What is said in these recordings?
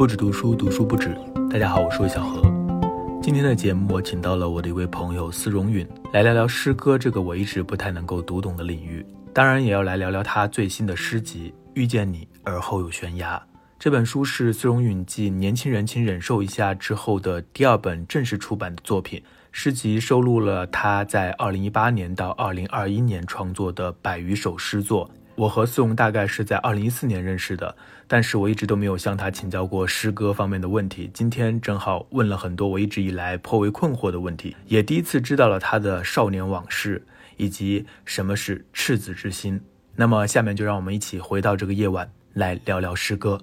不止读书，读书不止。大家好，我是魏小何。今天的节目，我请到了我的一位朋友司荣允来聊聊诗歌这个我一直不太能够读懂的领域，当然也要来聊聊他最新的诗集《遇见你，而后有悬崖》。这本书是司荣允继《年轻人请忍受一下》之后的第二本正式出版的作品。诗集收录了他在2018年到2021年创作的百余首诗作。我和苏荣大概是在二零一四年认识的，但是我一直都没有向他请教过诗歌方面的问题。今天正好问了很多我一直以来颇为困惑的问题，也第一次知道了他的少年往事以及什么是赤子之心。那么下面就让我们一起回到这个夜晚，来聊聊诗歌。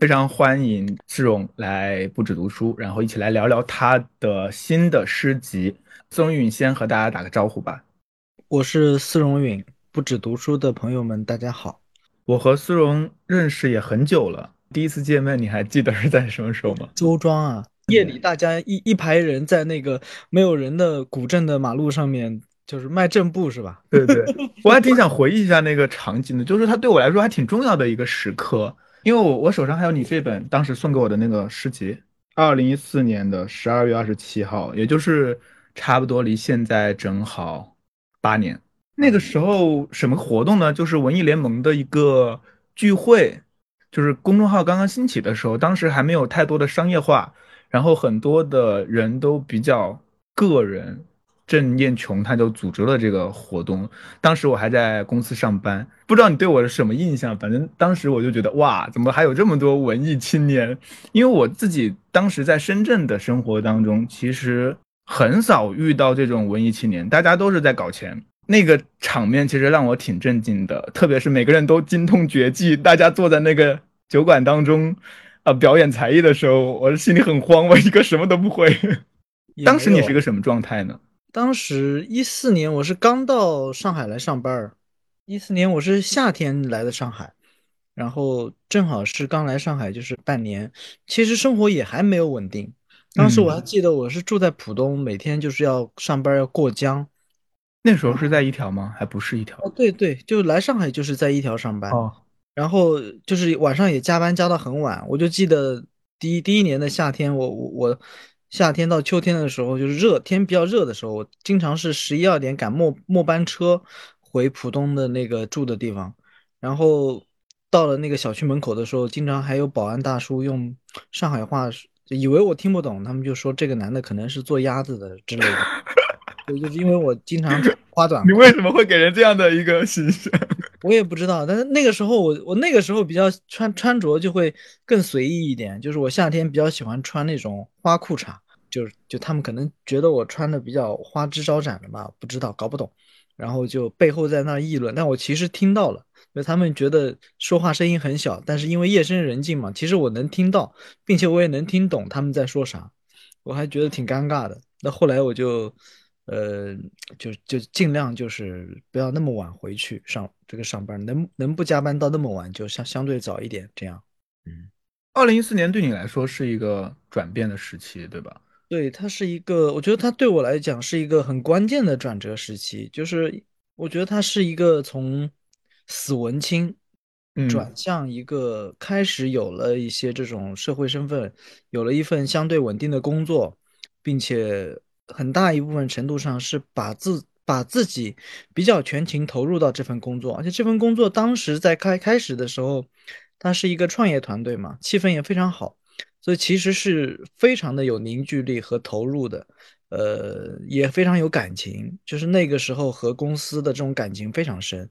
非常欢迎思荣来不止读书，然后一起来聊聊他的新的诗集。思荣允先和大家打个招呼吧。我是思荣允，不止读书的朋友们，大家好。我和思荣认识也很久了，第一次见面你还记得是在什么时候吗？周庄啊，夜里大家一一排人在那个没有人的古镇的马路上面，就是卖正步是吧？对对，我还挺 想回忆一下那个场景的，就是它对我来说还挺重要的一个时刻。因为我我手上还有你这本当时送给我的那个诗集，二零一四年的十二月二十七号，也就是差不多离现在正好八年。那个时候什么活动呢？就是文艺联盟的一个聚会，就是公众号刚刚兴起的时候，当时还没有太多的商业化，然后很多的人都比较个人。郑燕琼他就组织了这个活动，当时我还在公司上班，不知道你对我是什么印象？反正当时我就觉得哇，怎么还有这么多文艺青年？因为我自己当时在深圳的生活当中，其实很少遇到这种文艺青年，大家都是在搞钱。那个场面其实让我挺震惊的，特别是每个人都精通绝技，大家坐在那个酒馆当中，啊，表演才艺的时候，我心里很慌，我一个什么都不会。当时你是一个什么状态呢？当时一四年我是刚到上海来上班儿，一四年我是夏天来的上海，然后正好是刚来上海就是半年，其实生活也还没有稳定。当时我还记得我是住在浦东，每天就是要上班要过江。那时候是在一条吗？还不是一条？哦，对对，就来上海就是在一条上班。哦，然后就是晚上也加班加到很晚。我就记得第一第一年的夏天，我我我。夏天到秋天的时候，就是热天比较热的时候，我经常是十一二点赶末末班车回浦东的那个住的地方，然后到了那个小区门口的时候，经常还有保安大叔用上海话，以为我听不懂，他们就说这个男的可能是做鸭子的之类的。对，就是因为我经常花短。你为什么会给人这样的一个形象？我也不知道，但是那个时候我我那个时候比较穿穿着就会更随意一点，就是我夏天比较喜欢穿那种花裤衩，就是就他们可能觉得我穿的比较花枝招展的吧，不知道搞不懂，然后就背后在那议论，但我其实听到了，就他们觉得说话声音很小，但是因为夜深人静嘛，其实我能听到，并且我也能听懂他们在说啥，我还觉得挺尴尬的。那后来我就。呃，就就尽量就是不要那么晚回去上这个上班，能能不加班到那么晚，就相相对早一点这样。嗯，二零一四年对你来说是一个转变的时期，对吧？对，它是一个，我觉得它对我来讲是一个很关键的转折时期，就是我觉得它是一个从死文青转向一个开始有了一些这种社会身份，有了一份相对稳定的工作，并且。很大一部分程度上是把自把自己比较全情投入到这份工作，而且这份工作当时在开开始的时候，它是一个创业团队嘛，气氛也非常好，所以其实是非常的有凝聚力和投入的，呃，也非常有感情，就是那个时候和公司的这种感情非常深，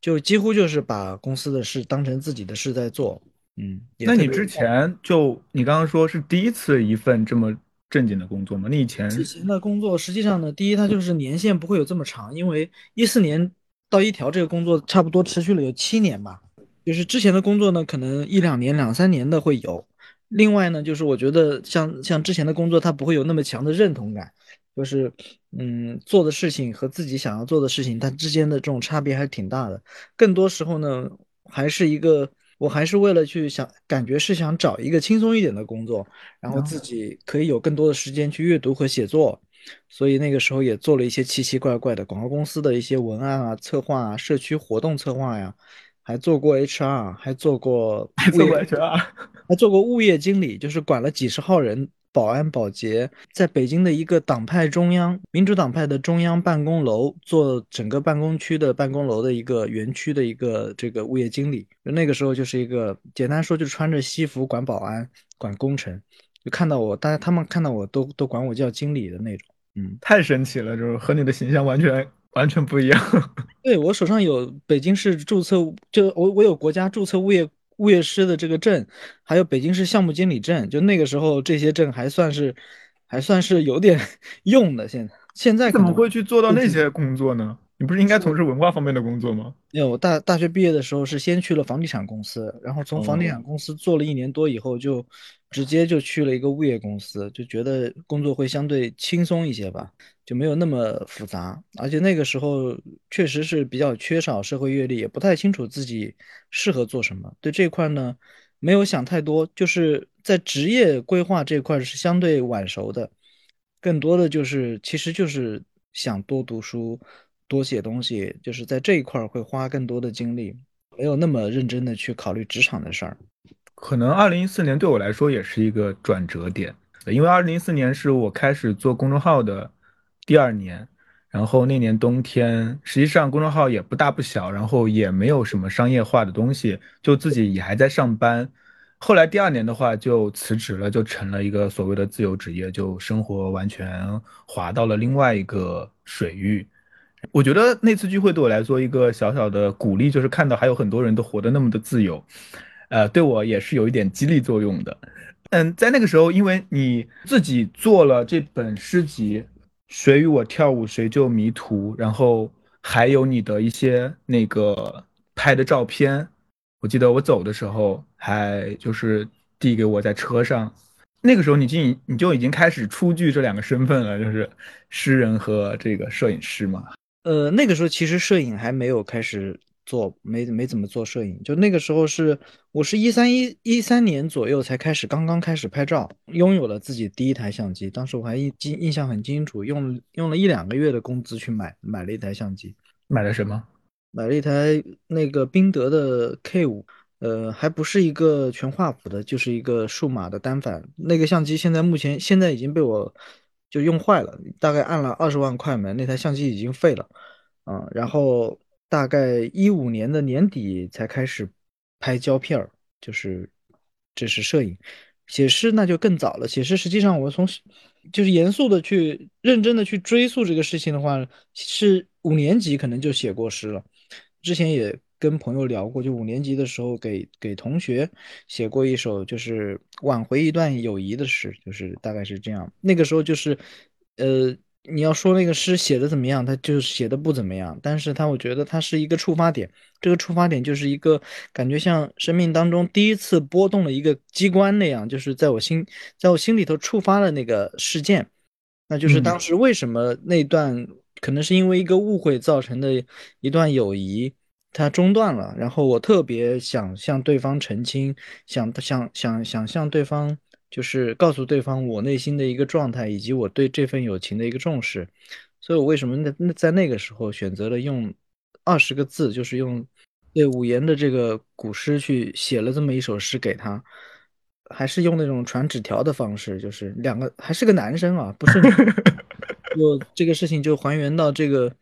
就几乎就是把公司的事当成自己的事在做，嗯。那你之前就你刚刚说是第一次一份这么。正经的工作吗？你以前之前的工作，实际上呢，第一，它就是年限不会有这么长，因为一四年到一条这个工作差不多持续了有七年吧。就是之前的工作呢，可能一两年、两三年的会有。另外呢，就是我觉得像像之前的工作，它不会有那么强的认同感，就是嗯，做的事情和自己想要做的事情，它之间的这种差别还是挺大的。更多时候呢，还是一个。我还是为了去想，感觉是想找一个轻松一点的工作，然后自己可以有更多的时间去阅读和写作，所以那个时候也做了一些奇奇怪怪的广告公司的一些文案啊、策划啊、社区活动策划呀，还做过 HR，还做过还做过 HR，还做过物业经理，就是管了几十号人，保安、保洁，在北京的一个党派中央民主党派的中央办公楼做整个办公区的办公楼的一个园区的一个这个物业经理。那个时候就是一个简单说，就穿着西服管保安、管工程，就看到我，大家他们看到我都都管我叫经理的那种。嗯，太神奇了，就是和你的形象完全完全不一样。对我手上有北京市注册，就我我有国家注册物业物业师的这个证，还有北京市项目经理证。就那个时候这些证还算是还算是有点 用的。现在现在怎么会去做到那些工作呢？你不是应该从事文化方面的工作吗？没有我大大学毕业的时候是先去了房地产公司，然后从房地产公司做了一年多以后就。直接就去了一个物业公司，就觉得工作会相对轻松一些吧，就没有那么复杂。而且那个时候确实是比较缺少社会阅历，也不太清楚自己适合做什么。对这块呢，没有想太多，就是在职业规划这块是相对晚熟的，更多的就是其实就是想多读书、多写东西，就是在这一块会花更多的精力，没有那么认真的去考虑职场的事儿。可能二零一四年对我来说也是一个转折点，因为二零一四年是我开始做公众号的第二年，然后那年冬天，实际上公众号也不大不小，然后也没有什么商业化的东西，就自己也还在上班。后来第二年的话就辞职了，就成了一个所谓的自由职业，就生活完全滑到了另外一个水域。我觉得那次聚会对我来说一个小小的鼓励，就是看到还有很多人都活得那么的自由。呃，对我也是有一点激励作用的。嗯，在那个时候，因为你自己做了这本诗集《谁与我跳舞谁就迷途》，然后还有你的一些那个拍的照片，我记得我走的时候还就是递给我在车上。那个时候，你经你就已经开始出具这两个身份了，就是诗人和这个摄影师嘛。呃，那个时候其实摄影还没有开始。做没没怎么做摄影，就那个时候是我是一三一一三年左右才开始，刚刚开始拍照，拥有了自己第一台相机。当时我还印印印象很清楚，用用了一两个月的工资去买买了一台相机。买了什么？买了一台那个宾得的 K 五，呃，还不是一个全画幅的，就是一个数码的单反。那个相机现在目前现在已经被我就用坏了，大概按了二十万快门，那台相机已经废了。嗯，然后。大概一五年的年底才开始拍胶片儿，就是这是摄影，写诗那就更早了。写诗实际上我从就是严肃的去认真的去追溯这个事情的话，是五年级可能就写过诗了。之前也跟朋友聊过，就五年级的时候给给同学写过一首就是挽回一段友谊的诗，就是大概是这样。那个时候就是呃。你要说那个诗写的怎么样，他就写的不怎么样。但是他我觉得他是一个触发点，这个触发点就是一个感觉像生命当中第一次波动了一个机关那样，就是在我心，在我心里头触发了那个事件。那就是当时为什么那段可能是因为一个误会造成的一段友谊，它中断了。然后我特别想向对方澄清，想想想想向对方。就是告诉对方我内心的一个状态，以及我对这份友情的一个重视，所以我为什么那那在那个时候选择了用二十个字，就是用对五言的这个古诗去写了这么一首诗给他，还是用那种传纸条的方式，就是两个还是个男生啊，不是，就这个事情就还原到这个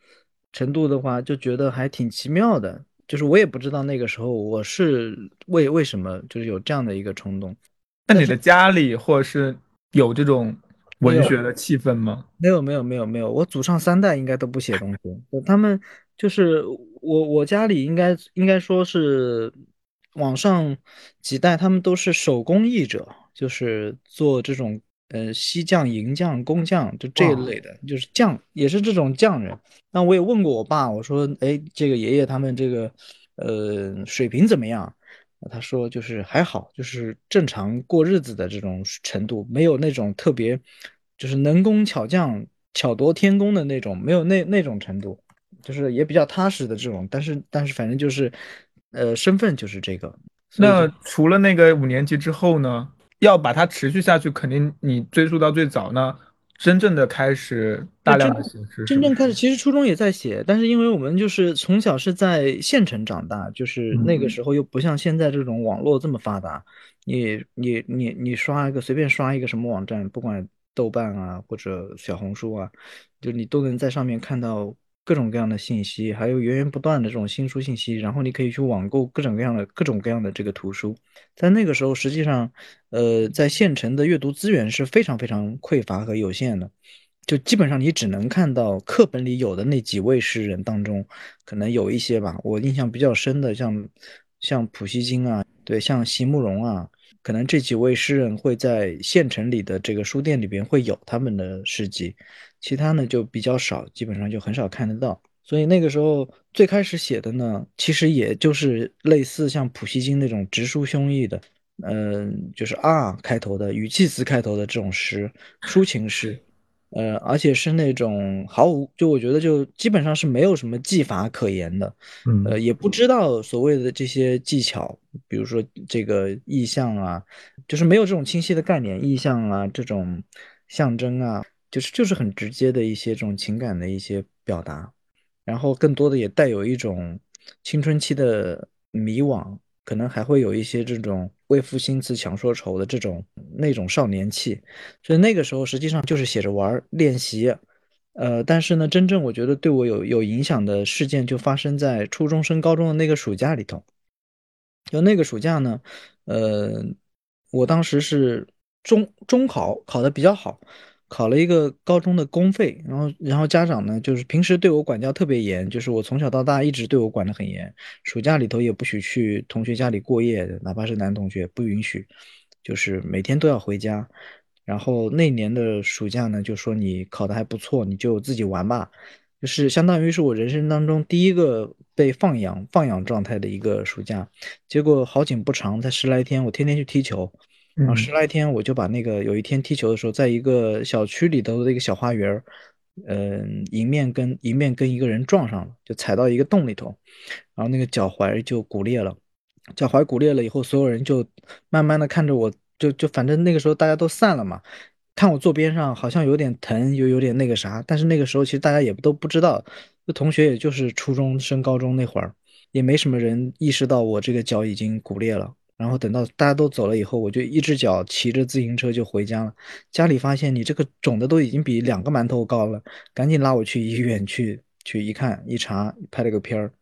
程度的话，就觉得还挺奇妙的，就是我也不知道那个时候我是为为什么就是有这样的一个冲动。那你的家里或者是有这种文学的气氛吗？没有，没有，没有，没有。我祖上三代应该都不写东西。他们就是我，我家里应该应该说是往上几代，他们都是手工艺者，就是做这种呃锡匠、银匠、工匠，就这一类的，就是匠，也是这种匠人。那我也问过我爸，我说，哎，这个爷爷他们这个呃水平怎么样？他说就是还好，就是正常过日子的这种程度，没有那种特别，就是能工巧匠、巧夺天工的那种，没有那那种程度，就是也比较踏实的这种。但是但是反正就是，呃，身份就是这个。那除了那个五年级之后呢？要把它持续下去，肯定你追溯到最早呢，真正的开始大量的形式，真正开始，其实初中也在写，但是因为我们就是从小是在县城长大，就是那个时候又不像现在这种网络这么发达，你你你你刷一个随便刷一个什么网站，不管豆瓣啊或者小红书啊，就你都能在上面看到各种各样的信息，还有源源不断的这种新书信息，然后你可以去网购各种各样的各种各样的这个图书，在那个时候实际上，呃，在县城的阅读资源是非常非常匮乏和有限的。就基本上你只能看到课本里有的那几位诗人当中，可能有一些吧，我印象比较深的，像像普希金啊，对，像席慕容啊，可能这几位诗人会在县城里的这个书店里边会有他们的诗集，其他呢就比较少，基本上就很少看得到。所以那个时候最开始写的呢，其实也就是类似像普希金那种直抒胸臆的，嗯，就是啊开头的语气词开头的这种诗，抒情诗。呃，而且是那种毫无，就我觉得就基本上是没有什么技法可言的，呃，也不知道所谓的这些技巧，比如说这个意象啊，就是没有这种清晰的概念，意象啊，这种象征啊，就是就是很直接的一些这种情感的一些表达，然后更多的也带有一种青春期的迷惘。可能还会有一些这种为赋新词强说愁的这种那种少年气，所以那个时候实际上就是写着玩练习，呃，但是呢，真正我觉得对我有有影响的事件就发生在初中升高中的那个暑假里头。就那个暑假呢，呃，我当时是中中考考的比较好。考了一个高中的公费，然后然后家长呢，就是平时对我管教特别严，就是我从小到大一直对我管得很严，暑假里头也不许去同学家里过夜，哪怕是男同学不允许，就是每天都要回家。然后那年的暑假呢，就说你考得还不错，你就自己玩吧，就是相当于是我人生当中第一个被放养放养状态的一个暑假。结果好景不长，才十来天，我天天去踢球。然后十来天，我就把那个有一天踢球的时候，在一个小区里头的一个小花园儿，嗯，迎面跟迎面跟一个人撞上了，就踩到一个洞里头，然后那个脚踝就骨裂了。脚踝骨裂了以后，所有人就慢慢的看着我，就就反正那个时候大家都散了嘛，看我坐边上好像有点疼，又有点那个啥，但是那个时候其实大家也都不知道，那同学也就是初中升高中那会儿，也没什么人意识到我这个脚已经骨裂了。然后等到大家都走了以后，我就一只脚骑着自行车就回家了。家里发现你这个肿的都已经比两个馒头高了，赶紧拉我去医院去去一看一查，拍了个片儿。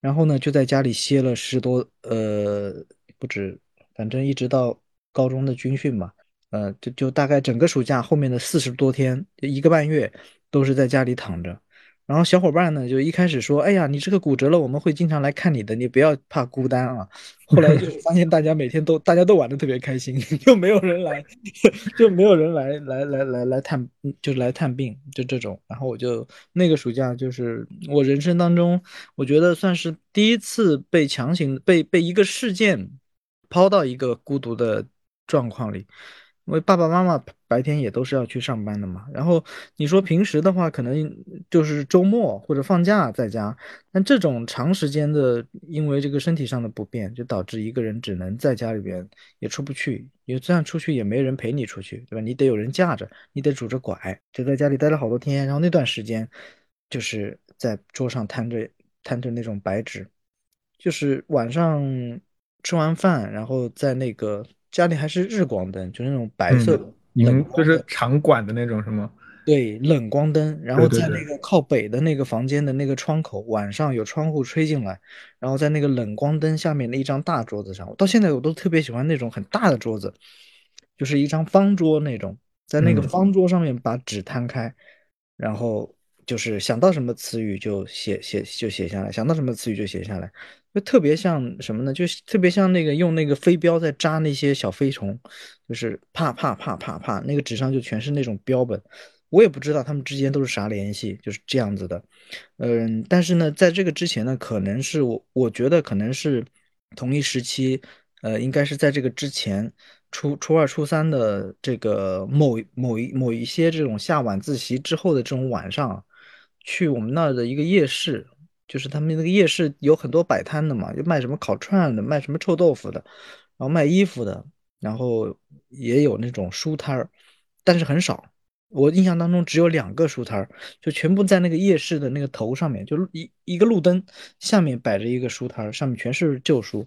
然后呢，就在家里歇了十多呃不止，反正一直到高中的军训吧，呃就就大概整个暑假后面的四十多天，一个半月都是在家里躺着。然后小伙伴呢，就一开始说：“哎呀，你这个骨折了，我们会经常来看你的，你不要怕孤单啊。”后来就是发现大家每天都大家都玩的特别开心，就没有人来，就没有人来来来来来探，就是来探病，就这种。然后我就那个暑假就是我人生当中，我觉得算是第一次被强行被被一个事件抛到一个孤独的状况里。因为爸爸妈妈白天也都是要去上班的嘛，然后你说平时的话，可能就是周末或者放假在家，但这种长时间的，因为这个身体上的不便，就导致一个人只能在家里边也出不去，也这样出去也没人陪你出去，对吧？你得有人架着，你得拄着拐，就在家里待了好多天。然后那段时间，就是在桌上摊着摊着那种白纸，就是晚上吃完饭，然后在那个。家里还是日光灯，就那种白色，冷就是长管的那种，是吗？对，冷光灯。然后在那个靠北的那个房间的那个窗口，晚上有窗户吹进来，然后在那个冷光灯下面的一张大桌子上，我到现在我都特别喜欢那种很大的桌子，就是一张方桌那种，在那个方桌上面把纸摊开，然后就是想到什么词语就写写就写下来，想到什么词语就写下来。就特别像什么呢？就特别像那个用那个飞镖在扎那些小飞虫，就是啪啪啪啪啪，那个纸上就全是那种标本。我也不知道他们之间都是啥联系，就是这样子的。嗯，但是呢，在这个之前呢，可能是我我觉得可能是同一时期，呃，应该是在这个之前，初初二、初三的这个某某一某一些这种下晚自习之后的这种晚上，去我们那儿的一个夜市。就是他们那个夜市有很多摆摊的嘛，就卖什么烤串的，卖什么臭豆腐的，然后卖衣服的，然后也有那种书摊儿，但是很少。我印象当中只有两个书摊儿，就全部在那个夜市的那个头上面，就一一个路灯下面摆着一个书摊儿，上面全是旧书，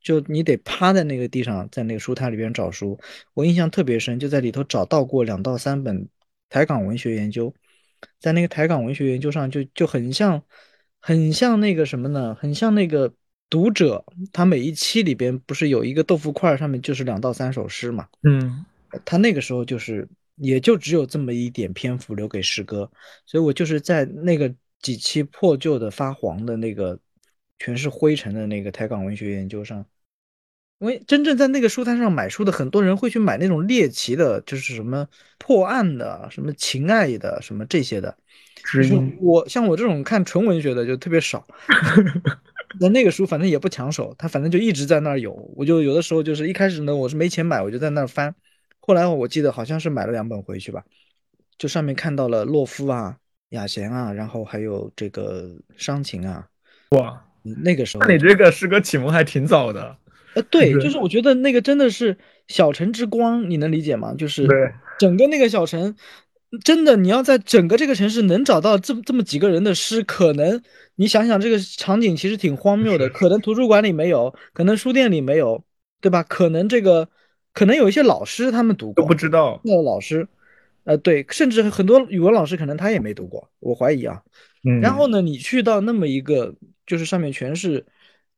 就你得趴在那个地上，在那个书摊里边找书。我印象特别深，就在里头找到过两到三本台港文学研究，在那个台港文学研究上，就就很像，很像那个什么呢？很像那个读者，他每一期里边不是有一个豆腐块，上面就是两到三首诗嘛？嗯，他那个时候就是。也就只有这么一点篇幅留给诗歌，所以我就是在那个几期破旧的发黄的那个全是灰尘的那个台港文学研究上，因为真正在那个书摊上买书的很多人会去买那种猎奇的，就是什么破案的、什么情爱的、什么这些的。是我像我这种看纯文学的就特别少。那那个书反正也不抢手，他反正就一直在那儿有。我就有的时候就是一开始呢，我是没钱买，我就在那儿翻。后来我记得好像是买了两本回去吧，就上面看到了洛夫啊、雅贤啊，然后还有这个伤情啊。哇，那个时候那你这个诗歌启蒙还挺早的。呃，对，就是我觉得那个真的是小城之光，你能理解吗？就是整个那个小城，真的你要在整个这个城市能找到这么这么几个人的诗，可能你想想这个场景其实挺荒谬的，可能图书馆里没有，可能书店里没有，对吧？可能这个。可能有一些老师他们读过，都不知道。那老师，呃，对，甚至很多语文老师可能他也没读过，我怀疑啊。嗯。然后呢，你去到那么一个，就是上面全是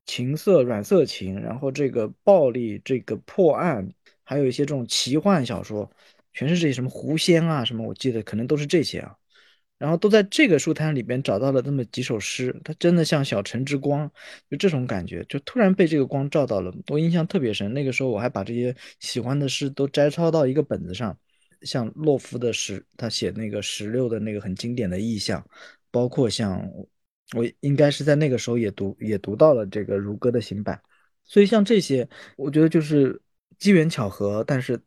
情色、软色情，然后这个暴力、这个破案，还有一些这种奇幻小说，全是这些什么狐仙啊什么，我记得可能都是这些啊。然后都在这个书摊里边找到了那么几首诗，它真的像小城之光，就这种感觉，就突然被这个光照到了，我印象特别深。那个时候我还把这些喜欢的诗都摘抄到一个本子上，像洛夫的诗，他写那个石榴的那个很经典的意象，包括像我应该是在那个时候也读也读到了这个如歌的行板，所以像这些，我觉得就是机缘巧合，但是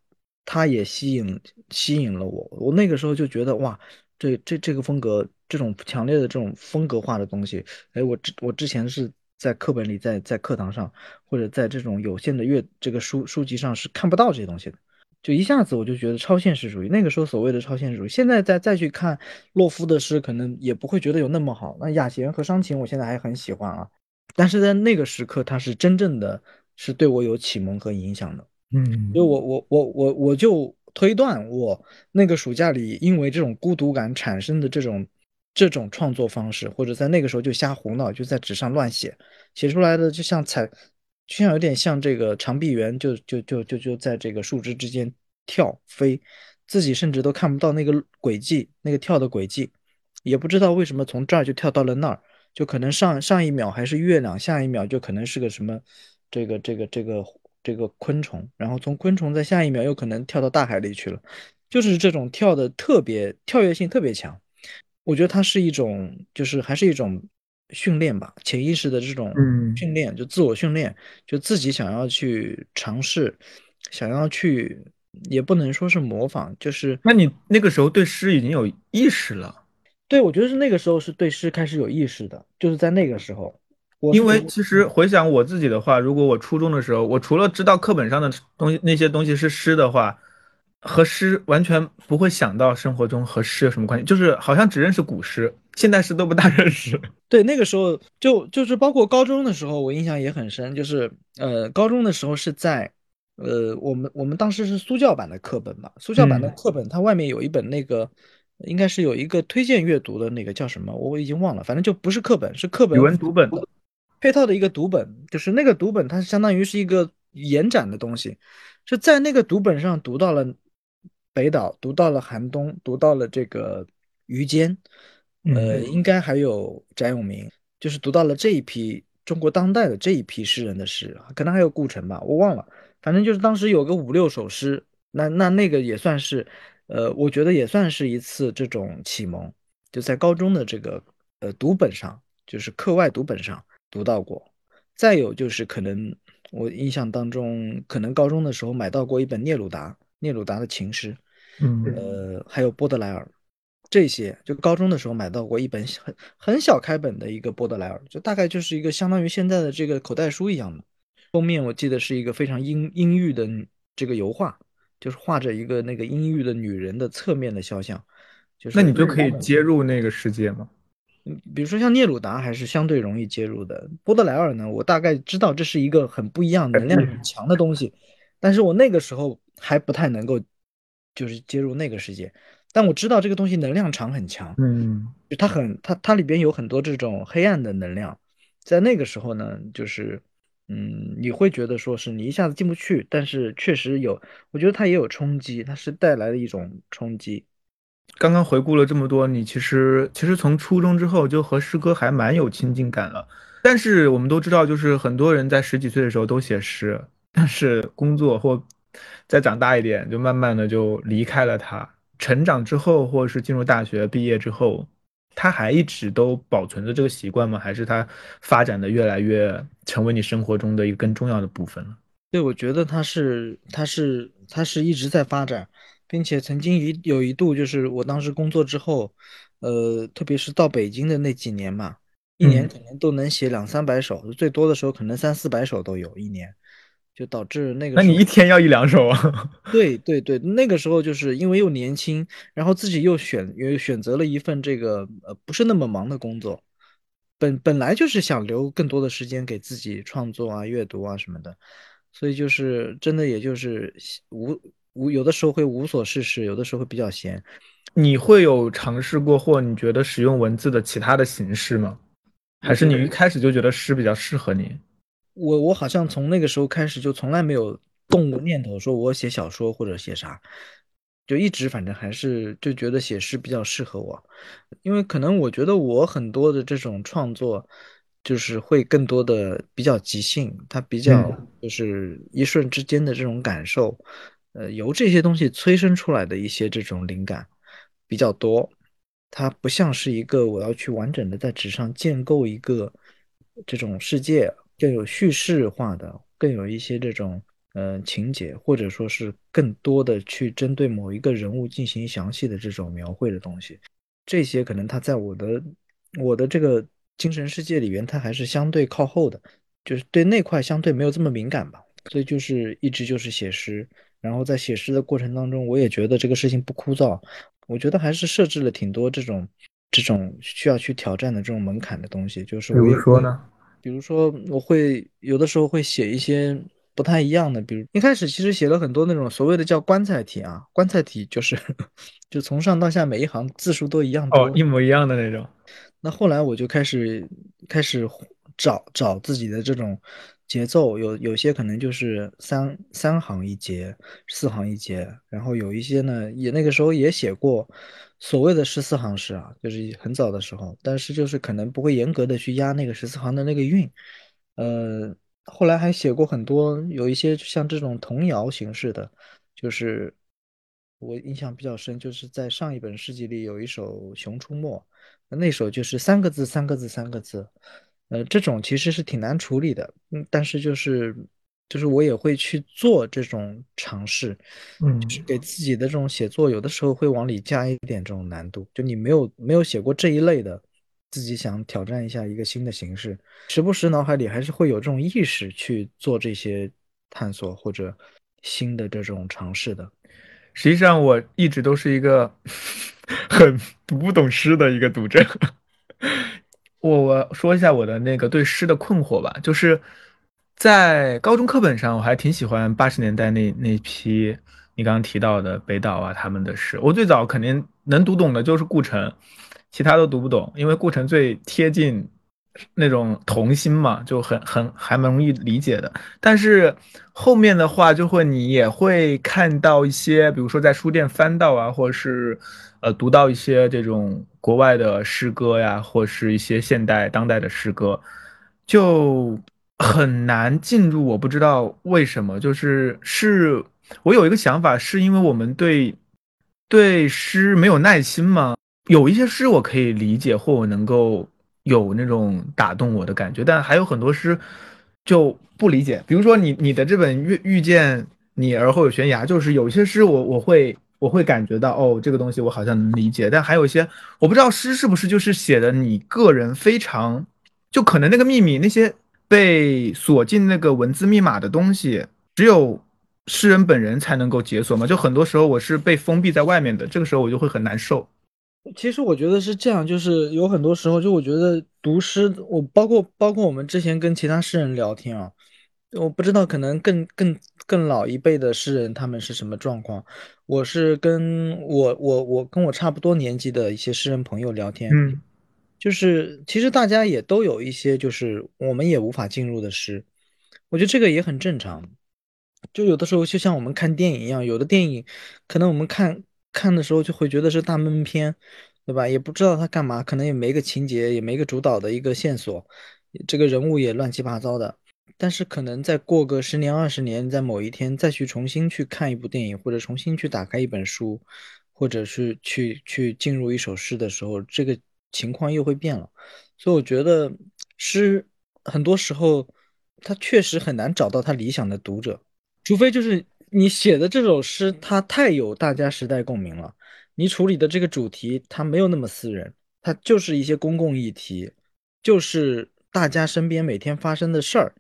它也吸引吸引了我，我那个时候就觉得哇。这这这个风格，这种强烈的这种风格化的东西，哎，我之我之前是在课本里，在在课堂上，或者在这种有限的阅这个书书籍上是看不到这些东西的，就一下子我就觉得超现实主义。那个时候所谓的超现实主义，现在再再去看洛夫的诗，可能也不会觉得有那么好。那雅贤和伤情，我现在还很喜欢啊，但是在那个时刻，他是真正的是对我有启蒙和影响的。嗯，就我我我我我就。推断我那个暑假里，因为这种孤独感产生的这种这种创作方式，或者在那个时候就瞎胡闹，就在纸上乱写，写出来的就像彩，就像有点像这个长臂猿，就就就就就在这个树枝之间跳飞，自己甚至都看不到那个轨迹，那个跳的轨迹，也不知道为什么从这儿就跳到了那儿，就可能上上一秒还是月亮，下一秒就可能是个什么，这个这个这个。这个昆虫，然后从昆虫在下一秒又可能跳到大海里去了，就是这种跳的特别跳跃性特别强。我觉得它是一种，就是还是一种训练吧，潜意识的这种训练，就自我训练，就自己想要去尝试，想要去，也不能说是模仿，就是。那你那个时候对诗已经有意识了？对，我觉得是那个时候是对诗开始有意识的，就是在那个时候。因为其实回想我自己的话，如果我初中的时候，我除了知道课本上的东西，那些东西是诗的话，和诗完全不会想到生活中和诗有什么关系，就是好像只认识古诗，现代诗都不大认识。对，那个时候就就是包括高中的时候，我印象也很深，就是呃，高中的时候是在呃，我们我们当时是苏教版的课本嘛，苏教版的课本它外面有一本那个，应该是有一个推荐阅读的那个叫什么，我已经忘了，反正就不是课本，是课本语文读本的。配套的一个读本，就是那个读本，它相当于是一个延展的东西，是在那个读本上读到了北岛，读到了寒冬，读到了这个于坚，呃，应该还有翟永明，就是读到了这一批中国当代的这一批诗人的诗，可能还有顾城吧，我忘了，反正就是当时有个五六首诗，那那那个也算是，呃，我觉得也算是一次这种启蒙，就在高中的这个呃读本上，就是课外读本上。读到过，再有就是可能我印象当中，可能高中的时候买到过一本聂鲁达，聂鲁达的情诗，嗯，呃，还有波德莱尔，这些就高中的时候买到过一本很很小开本的一个波德莱尔，就大概就是一个相当于现在的这个口袋书一样的，封面我记得是一个非常阴阴郁的这个油画，就是画着一个那个阴郁的女人的侧面的肖像。就是那你就可以接入那个世界吗？嗯，比如说像聂鲁达还是相对容易接入的。波德莱尔呢，我大概知道这是一个很不一样、能量很强的东西，但是我那个时候还不太能够，就是接入那个世界。但我知道这个东西能量场很强，嗯，就它很它它里边有很多这种黑暗的能量，在那个时候呢，就是嗯，你会觉得说是你一下子进不去，但是确实有，我觉得它也有冲击，它是带来了一种冲击。刚刚回顾了这么多，你其实其实从初中之后就和诗歌还蛮有亲近感了。但是我们都知道，就是很多人在十几岁的时候都写诗，但是工作或再长大一点，就慢慢的就离开了他。成长之后，或者是进入大学毕业之后，他还一直都保存着这个习惯吗？还是他发展的越来越成为你生活中的一个更重要的部分了？对，我觉得他是，他是，他是一直在发展。并且曾经一有一度，就是我当时工作之后，呃，特别是到北京的那几年嘛，一年可能都能写两三百首，最多的时候可能三四百首都有一年，就导致那个。那你一天要一两首啊？对对对，那个时候就是因为又年轻，然后自己又选又选择了一份这个呃不是那么忙的工作，本本来就是想留更多的时间给自己创作啊、阅读啊什么的，所以就是真的也就是无。无有的时候会无所事事，有的时候会比较闲。你会有尝试过或你觉得使用文字的其他的形式吗？还是你一开始就觉得诗比较适合你？我我好像从那个时候开始就从来没有动过念头，说我写小说或者写啥，就一直反正还是就觉得写诗比较适合我，因为可能我觉得我很多的这种创作就是会更多的比较即兴，它比较就是一瞬之间的这种感受。呃，由这些东西催生出来的一些这种灵感比较多，它不像是一个我要去完整的在纸上建构一个这种世界，更有叙事化的，更有一些这种呃情节，或者说是更多的去针对某一个人物进行详细的这种描绘的东西，这些可能它在我的我的这个精神世界里边，它还是相对靠后的，就是对那块相对没有这么敏感吧，所以就是一直就是写诗。然后在写诗的过程当中，我也觉得这个事情不枯燥。我觉得还是设置了挺多这种这种需要去挑战的这种门槛的东西。就是比如说呢？比如说我会有的时候会写一些不太一样的，比如一开始其实写了很多那种所谓的叫棺材题啊，棺材题就是 就从上到下每一行字数都一样哦，一模一样的那种。那后来我就开始开始找找自己的这种。节奏有有些可能就是三三行一节，四行一节，然后有一些呢也那个时候也写过所谓的十四行诗啊，就是很早的时候，但是就是可能不会严格的去压那个十四行的那个韵，呃，后来还写过很多有一些像这种童谣形式的，就是我印象比较深，就是在上一本诗集里有一首《熊出没》，那首就是三个字三个字三个字。呃，这种其实是挺难处理的，嗯，但是就是就是我也会去做这种尝试，嗯，就是给自己的这种写作，有的时候会往里加一点这种难度，就你没有没有写过这一类的，自己想挑战一下一个新的形式，时不时脑海里还是会有这种意识去做这些探索或者新的这种尝试的。实际上，我一直都是一个 很读不懂诗的一个读者。我我说一下我的那个对诗的困惑吧，就是在高中课本上，我还挺喜欢八十年代那那批你刚刚提到的北岛啊他们的诗。我最早肯定能读懂的就是顾城，其他都读不懂，因为顾城最贴近那种童心嘛，就很很还蛮容易理解的。但是后面的话，就会你也会看到一些，比如说在书店翻到啊，或者是。呃，读到一些这种国外的诗歌呀，或是一些现代当代的诗歌，就很难进入。我不知道为什么，就是是我有一个想法，是因为我们对对诗没有耐心吗？有一些诗我可以理解，或我能够有那种打动我的感觉，但还有很多诗就不理解。比如说你你的这本《遇遇见你而后有悬崖》，就是有些诗我我会。我会感觉到哦，这个东西我好像能理解，但还有一些我不知道诗是不是就是写的你个人非常，就可能那个秘密那些被锁进那个文字密码的东西，只有诗人本人才能够解锁嘛？就很多时候我是被封闭在外面的，这个时候我就会很难受。其实我觉得是这样，就是有很多时候，就我觉得读诗，我包括包括我们之前跟其他诗人聊天啊，我不知道可能更更更老一辈的诗人他们是什么状况。我是跟我我我跟我差不多年纪的一些诗人朋友聊天，嗯，就是其实大家也都有一些就是我们也无法进入的诗，我觉得这个也很正常。就有的时候就像我们看电影一样，有的电影可能我们看。看的时候就会觉得是大闷片，对吧？也不知道他干嘛，可能也没个情节，也没个主导的一个线索，这个人物也乱七八糟的。但是可能再过个十年二十年，在某一天再去重新去看一部电影，或者重新去打开一本书，或者是去去进入一首诗的时候，这个情况又会变了。所以我觉得诗很多时候他确实很难找到他理想的读者，除非就是。你写的这首诗，它太有大家时代共鸣了。你处理的这个主题，它没有那么私人，它就是一些公共议题，就是大家身边每天发生的事儿。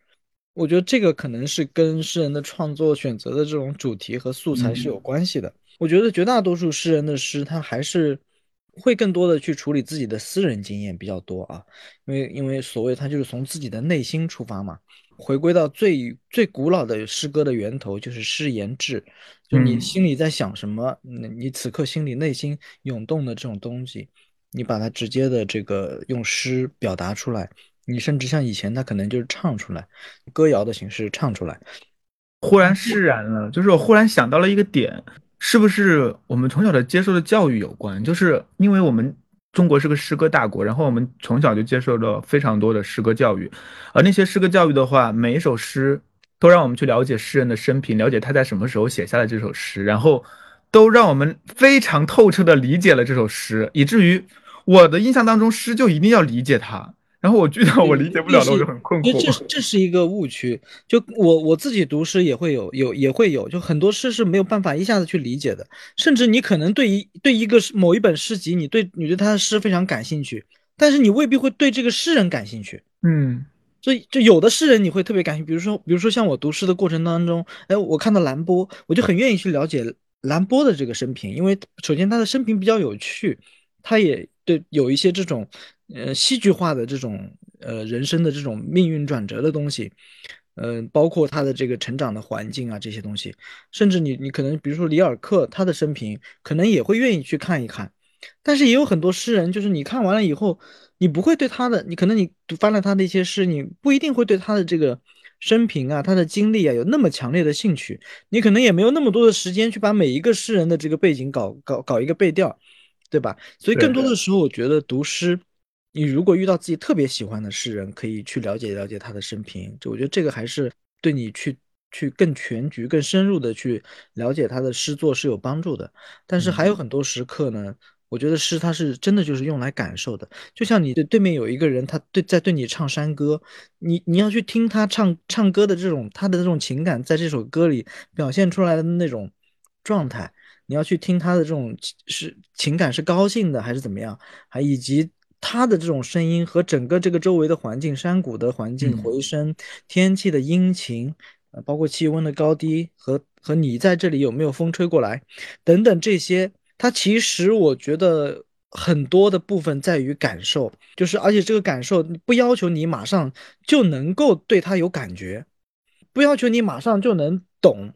我觉得这个可能是跟诗人的创作选择的这种主题和素材是有关系的。我觉得绝大多数诗人的诗，他还是会更多的去处理自己的私人经验比较多啊，因为因为所谓他就是从自己的内心出发嘛。回归到最最古老的诗歌的源头，就是诗言志，就你心里在想什么，你你此刻心里内心涌动的这种东西，你把它直接的这个用诗表达出来，你甚至像以前他可能就是唱出来，歌谣的形式唱出来，忽然释然了，就是我忽然想到了一个点，是不是我们从小的接受的教育有关？就是因为我们。中国是个诗歌大国，然后我们从小就接受了非常多的诗歌教育，而那些诗歌教育的话，每一首诗都让我们去了解诗人的生平，了解他在什么时候写下了这首诗，然后都让我们非常透彻的理解了这首诗，以至于我的印象当中，诗就一定要理解它。然后我遇到我理解不了的，我就很困惑。这这是一个误区。就我我自己读诗也会有有也会有，就很多诗是没有办法一下子去理解的。甚至你可能对一对一个某一本诗集，你对你对他的诗非常感兴趣，但是你未必会对这个诗人感兴趣。嗯，所以就有的诗人你会特别感兴趣，比如说比如说像我读诗的过程当中，哎，我看到兰波，我就很愿意去了解兰波的这个生平，因为首先他的生平比较有趣，他也对有一些这种。呃，戏剧化的这种呃人生的这种命运转折的东西，嗯，包括他的这个成长的环境啊这些东西，甚至你你可能比如说里尔克他的生平，可能也会愿意去看一看。但是也有很多诗人，就是你看完了以后，你不会对他的，你可能你翻了他的一些诗，你不一定会对他的这个生平啊、他的经历啊有那么强烈的兴趣，你可能也没有那么多的时间去把每一个诗人的这个背景搞搞搞一个背调，对吧？所以更多的时候，我觉得读诗。你如果遇到自己特别喜欢的诗人，可以去了解了解他的生平，就我觉得这个还是对你去去更全局、更深入的去了解他的诗作是有帮助的。但是还有很多时刻呢，我觉得诗它是真的就是用来感受的。就像你对对面有一个人，他对在对你唱山歌，你你要去听他唱唱歌的这种他的这种情感，在这首歌里表现出来的那种状态，你要去听他的这种是情感是高兴的还是怎么样，还以及。他的这种声音和整个这个周围的环境、山谷的环境回声、天气的阴晴，呃，包括气温的高低和和你在这里有没有风吹过来等等这些，它其实我觉得很多的部分在于感受，就是而且这个感受不要求你马上就能够对它有感觉，不要求你马上就能懂。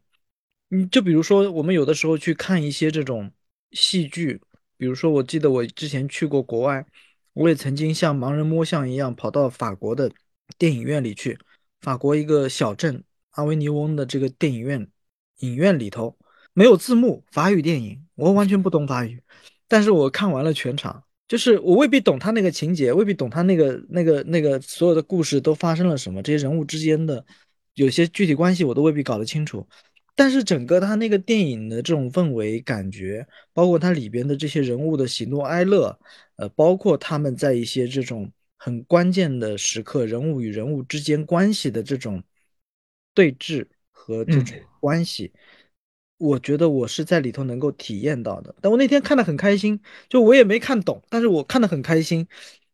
你就比如说我们有的时候去看一些这种戏剧，比如说我记得我之前去过国外。我也曾经像盲人摸象一样跑到法国的电影院里去，法国一个小镇阿维尼翁的这个电影院影院里头没有字幕，法语电影，我完全不懂法语，但是我看完了全场，就是我未必懂他那个情节，未必懂他那个那个那个所有的故事都发生了什么，这些人物之间的有些具体关系我都未必搞得清楚。但是整个他那个电影的这种氛围感觉，包括它里边的这些人物的喜怒哀乐，呃，包括他们在一些这种很关键的时刻，人物与人物之间关系的这种对峙和这种关系，我觉得我是在里头能够体验到的。但我那天看的很开心，就我也没看懂，但是我看的很开心，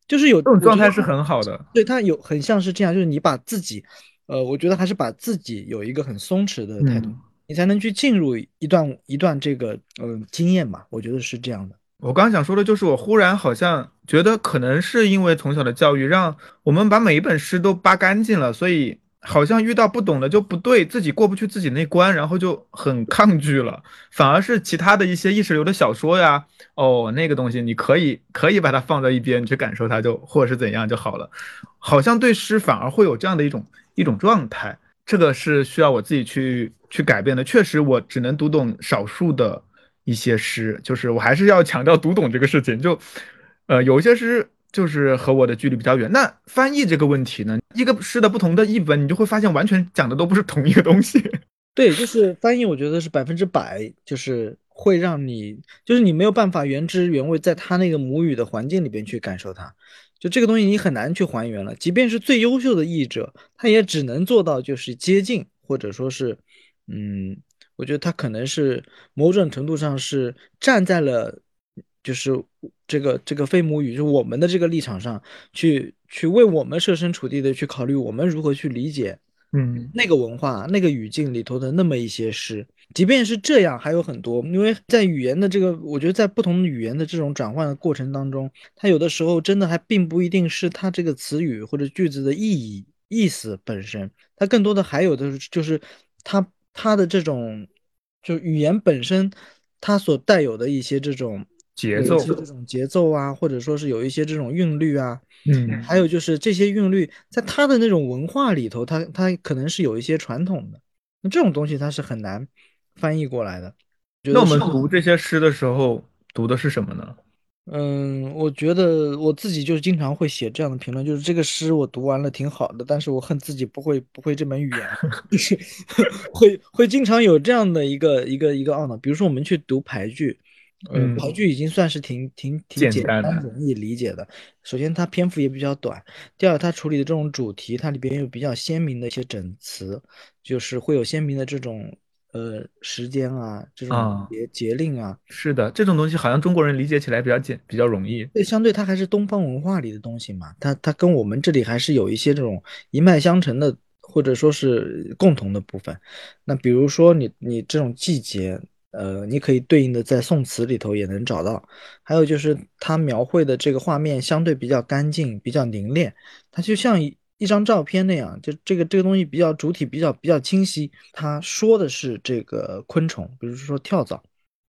就是有这种状态是很好的。对他有很像是这样，就是你把自己，呃，我觉得还是把自己有一个很松弛的态度。你才能去进入一段一段这个呃经验嘛。我觉得是这样的。我刚想说的就是，我忽然好像觉得，可能是因为从小的教育，让我们把每一本诗都扒干净了，所以好像遇到不懂的就不对，自己过不去自己那关，然后就很抗拒了。反而是其他的一些意识流的小说呀，哦，那个东西你可以可以把它放在一边，你去感受它，就或者是怎样就好了。好像对诗反而会有这样的一种一种状态，这个是需要我自己去去改变的。确实，我只能读懂少数的。一些诗，就是我还是要强调读懂这个事情。就，呃，有一些诗就是和我的距离比较远。那翻译这个问题呢，一个诗的不同的译本，你就会发现完全讲的都不是同一个东西。对，就是翻译，我觉得是百分之百，就是会让你，就是你没有办法原汁原味在他那个母语的环境里边去感受它。就这个东西，你很难去还原了。即便是最优秀的译者，他也只能做到就是接近，或者说是，嗯。我觉得他可能是某种程度上是站在了，就是这个这个非母语，就我们的这个立场上去去为我们设身处地的去考虑我们如何去理解，嗯，那个文化那个语境里头的那么一些诗。即便是这样，还有很多，因为在语言的这个，我觉得在不同语言的这种转换的过程当中，它有的时候真的还并不一定是它这个词语或者句子的意义意思本身，它更多的还有的就是它。它的这种，就语言本身，它所带有的一些这种节奏，这种节奏啊，或者说是有一些这种韵律啊，嗯，还有就是这些韵律，在它的那种文化里头，它它可能是有一些传统的，那这种东西它是很难翻译过来的。那我们读这些诗的时候，读的是什么呢？嗯，我觉得我自己就是经常会写这样的评论，就是这个诗我读完了挺好的，但是我恨自己不会不会这门语言，就是 会会经常有这样的一个一个一个懊恼。比如说我们去读排句，嗯，排句已经算是挺挺挺简单容易理解的。首先它篇幅也比较短，第二它处理的这种主题，它里边有比较鲜明的一些整词，就是会有鲜明的这种。呃，时间啊，这种节节令啊，是的，这种东西好像中国人理解起来比较简，比较容易。对，相对它还是东方文化里的东西嘛，它它跟我们这里还是有一些这种一脉相承的，或者说是共同的部分。那比如说你你这种季节，呃，你可以对应的在宋词里头也能找到。还有就是它描绘的这个画面相对比较干净，比较凝练，它就像一。张照片那样，就这个这个东西比较主体比较比较清晰。他说的是这个昆虫，比如说跳蚤，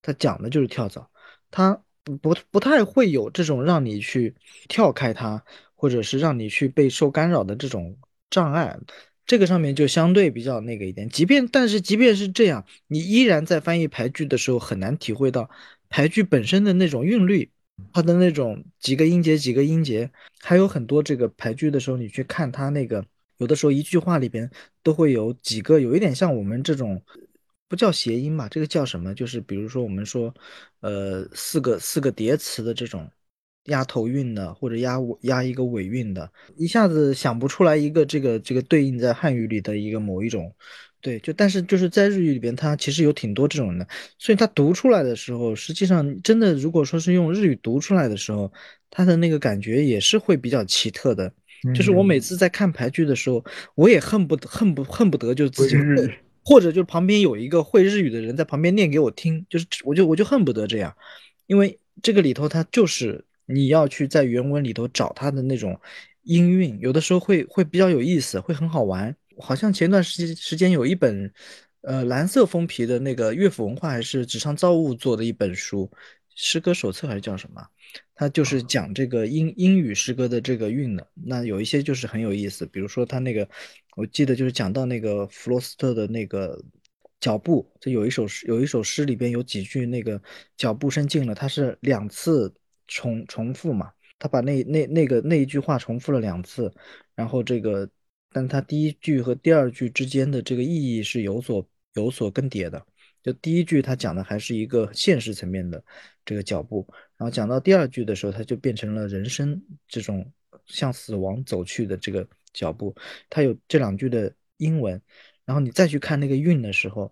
他讲的就是跳蚤，他不不太会有这种让你去跳开它，或者是让你去被受干扰的这种障碍。这个上面就相对比较那个一点。即便但是即便是这样，你依然在翻译牌句的时候很难体会到牌句本身的那种韵律。它的那种几个音节几个音节，还有很多这个排句的时候，你去看它那个，有的时候一句话里边都会有几个，有一点像我们这种不叫谐音吧，这个叫什么？就是比如说我们说，呃，四个四个叠词的这种押头韵的，或者押押一个尾韵的，一下子想不出来一个这个这个对应在汉语里的一个某一种。对，就但是就是在日语里边，它其实有挺多这种的，所以它读出来的时候，实际上真的如果说是用日语读出来的时候，它的那个感觉也是会比较奇特的。就是我每次在看牌剧的时候，我也恨不得恨不恨不得就自己会，或者就旁边有一个会日语的人在旁边念给我听，就是我就我就恨不得这样，因为这个里头它就是你要去在原文里头找它的那种音韵，有的时候会会比较有意思，会很好玩。好像前段时间时间有一本，呃，蓝色封皮的那个乐府文化还是纸上造物做的一本书，诗歌手册还是叫什么？它就是讲这个英英语诗歌的这个韵的。那有一些就是很有意思，比如说他那个，我记得就是讲到那个弗罗斯特的那个脚步，就有一首诗，有一首诗里边有几句那个脚步声近了，它是两次重重复嘛，他把那那那个那一句话重复了两次，然后这个。但它第一句和第二句之间的这个意义是有所有所更迭的。就第一句，它讲的还是一个现实层面的这个脚步，然后讲到第二句的时候，它就变成了人生这种向死亡走去的这个脚步。它有这两句的英文，然后你再去看那个韵的时候，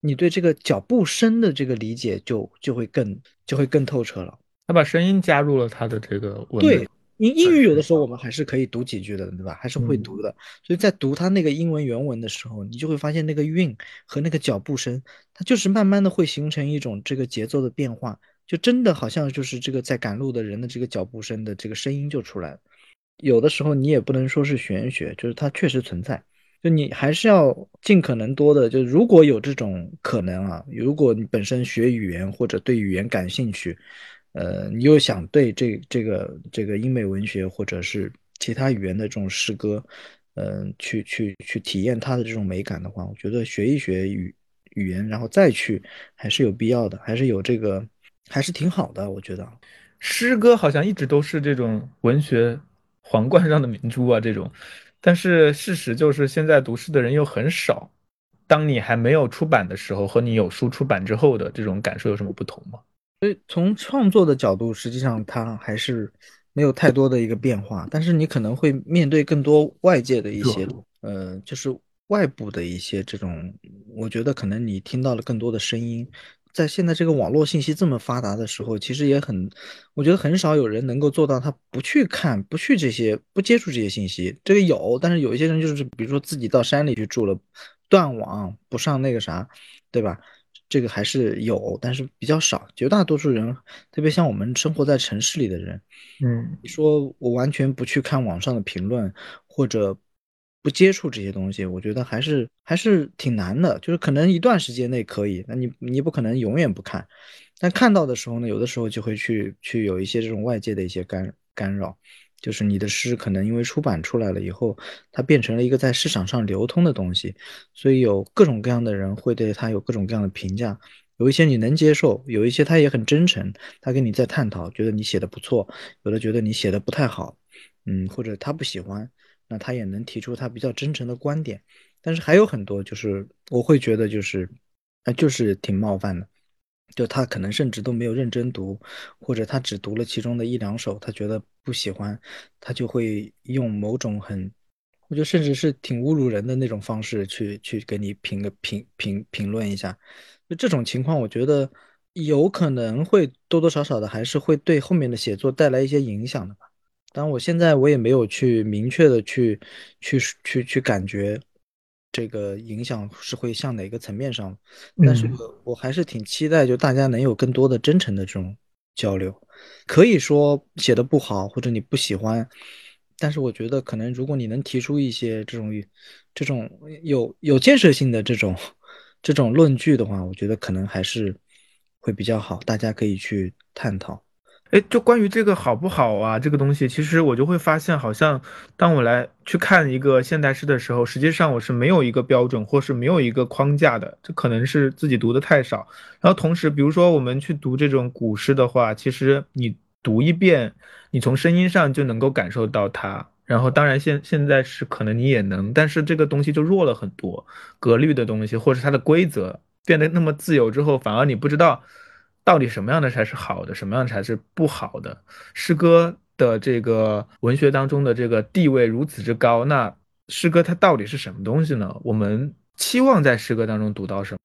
你对这个脚步声的这个理解就就会更就会更透彻了。他把声音加入了他的这个文对。英英语有的时候我们还是可以读几句的，对吧？还是会读的。所以在读他那个英文原文的时候，你就会发现那个韵和那个脚步声，它就是慢慢的会形成一种这个节奏的变化，就真的好像就是这个在赶路的人的这个脚步声的这个声音就出来了。有的时候你也不能说是玄学，就是它确实存在。就你还是要尽可能多的，就如果有这种可能啊，如果你本身学语言或者对语言感兴趣。呃，你又想对这这个这个英美文学或者是其他语言的这种诗歌，嗯，去去去体验它的这种美感的话，我觉得学一学语语言，然后再去还是有必要的，还是有这个，还是挺好的。我觉得诗歌好像一直都是这种文学皇冠上的明珠啊，这种，但是事实就是现在读诗的人又很少。当你还没有出版的时候，和你有书出版之后的这种感受有什么不同吗？所以从创作的角度，实际上它还是没有太多的一个变化，但是你可能会面对更多外界的一些，呃，就是外部的一些这种，我觉得可能你听到了更多的声音，在现在这个网络信息这么发达的时候，其实也很，我觉得很少有人能够做到他不去看、不去这些、不接触这些信息。这个有，但是有一些人就是，比如说自己到山里去住了，断网不上那个啥，对吧？这个还是有，但是比较少。绝大多数人，特别像我们生活在城市里的人，嗯，你说我完全不去看网上的评论，或者不接触这些东西，我觉得还是还是挺难的。就是可能一段时间内可以，那你你不可能永远不看。但看到的时候呢，有的时候就会去去有一些这种外界的一些干干扰。就是你的诗可能因为出版出来了以后，它变成了一个在市场上流通的东西，所以有各种各样的人会对它有各种各样的评价。有一些你能接受，有一些他也很真诚，他跟你在探讨，觉得你写的不错；有的觉得你写的不太好，嗯，或者他不喜欢，那他也能提出他比较真诚的观点。但是还有很多，就是我会觉得就是，啊，就是挺冒犯的。就他可能甚至都没有认真读，或者他只读了其中的一两首，他觉得不喜欢，他就会用某种很，我觉得甚至是挺侮辱人的那种方式去去给你评个评评评论一下。就这种情况，我觉得有可能会多多少少的还是会对后面的写作带来一些影响的吧。当然，我现在我也没有去明确的去去去去感觉。这个影响是会向哪个层面上？但是我我还是挺期待，就大家能有更多的真诚的这种交流。可以说写的不好，或者你不喜欢，但是我觉得可能如果你能提出一些这种这种有有建设性的这种这种论据的话，我觉得可能还是会比较好，大家可以去探讨。哎，就关于这个好不好啊，这个东西，其实我就会发现，好像当我来去看一个现代诗的时候，实际上我是没有一个标准，或是没有一个框架的。这可能是自己读的太少。然后同时，比如说我们去读这种古诗的话，其实你读一遍，你从声音上就能够感受到它。然后当然现现在是可能你也能，但是这个东西就弱了很多，格律的东西，或是它的规则变得那么自由之后，反而你不知道。到底什么样的才是好的，什么样才是不好的？诗歌的这个文学当中的这个地位如此之高，那诗歌它到底是什么东西呢？我们期望在诗歌当中读到什么？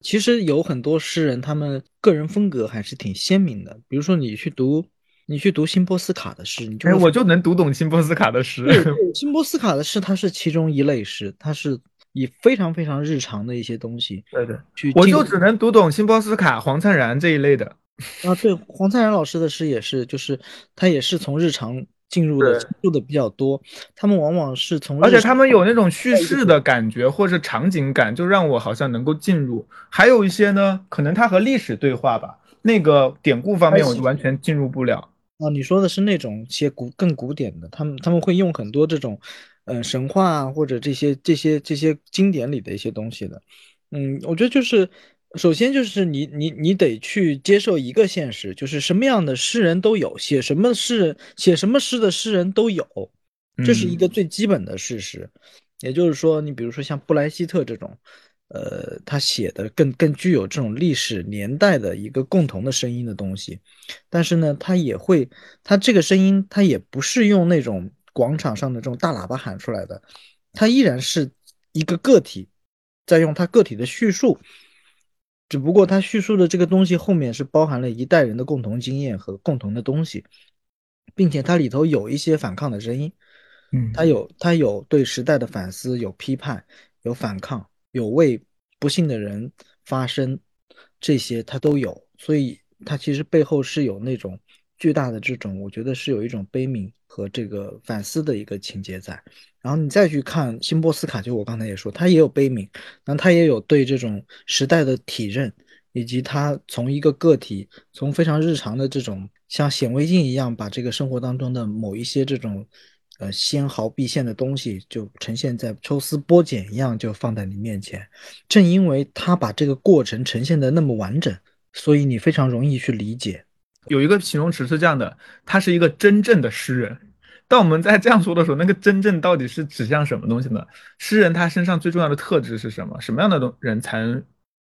其实有很多诗人，他们个人风格还是挺鲜明的。比如说，你去读，你去读辛波斯卡的诗，你就我就能读懂辛波斯卡的诗。辛波斯卡的诗，它是其中一类诗，它是。以非常非常日常的一些东西，对对，我就只能读懂辛波斯卡、黄灿然这一类的啊。对，黄灿然老师的诗也是，就是他也是从日常进入的，入的比较多。他们往往是从，而且他们有那种叙事的感觉或者场景感，就让我好像能够进入。还有一些呢，可能他和历史对话吧，那个典故方面我就完全进入不了。啊，你说的是那种些古更古典的，他们他们会用很多这种。呃，神话啊，或者这些这些这些经典里的一些东西的，嗯，我觉得就是，首先就是你你你得去接受一个现实，就是什么样的诗人都有，写什么诗人写什么诗的诗人都有，这是一个最基本的事实。也就是说，你比如说像布莱希特这种，呃，他写的更更具有这种历史年代的一个共同的声音的东西，但是呢，他也会，他这个声音他也不是用那种。广场上的这种大喇叭喊出来的，他依然是一个个体，在用他个体的叙述，只不过他叙述的这个东西后面是包含了一代人的共同经验和共同的东西。并且它里头有一些反抗的声音，嗯，它有它有对时代的反思，有批判，有反抗，有为不幸的人发声，这些它都有，所以它其实背后是有那种巨大的这种，我觉得是有一种悲悯和这个反思的一个情节在。然后你再去看辛波斯卡，就我刚才也说，他也有悲悯，然后他也有对这种时代的体认。以及他从一个个体，从非常日常的这种像显微镜一样，把这个生活当中的某一些这种，呃，纤毫毕现的东西，就呈现在抽丝剥茧一样，就放在你面前。正因为他把这个过程呈现的那么完整，所以你非常容易去理解。有一个形容词是这样的，他是一个真正的诗人。当我们在这样说的时候，那个真正到底是指向什么东西呢？诗人他身上最重要的特质是什么？什么样的东人才能？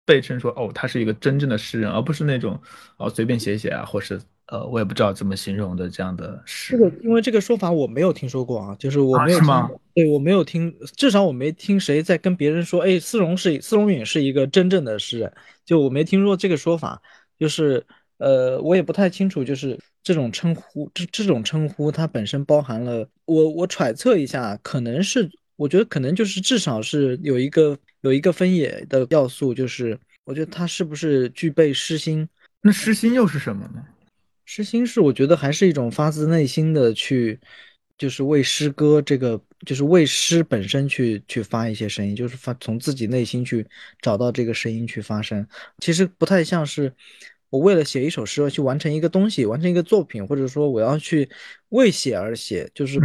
被称说哦，他是一个真正的诗人，而不是那种哦随便写写啊，或是呃我也不知道怎么形容的这样的诗。这个因为这个说法我没有听说过啊，就是我没有听，对我没有听，至少我没听谁在跟别人说，哎，丝绒是丝绒允是一个真正的诗人，就我没听说这个说法，就是呃我也不太清楚，就是这种称呼，这这种称呼它本身包含了我我揣测一下，可能是我觉得可能就是至少是有一个。有一个分野的要素，就是我觉得他是不是具备诗心？那诗心又是什么呢？诗心是我觉得还是一种发自内心的去，就是为诗歌这个，就是为诗本身去去发一些声音，就是发从自己内心去找到这个声音去发声。其实不太像是我为了写一首诗去完成一个东西，完成一个作品，或者说我要去为写而写，就是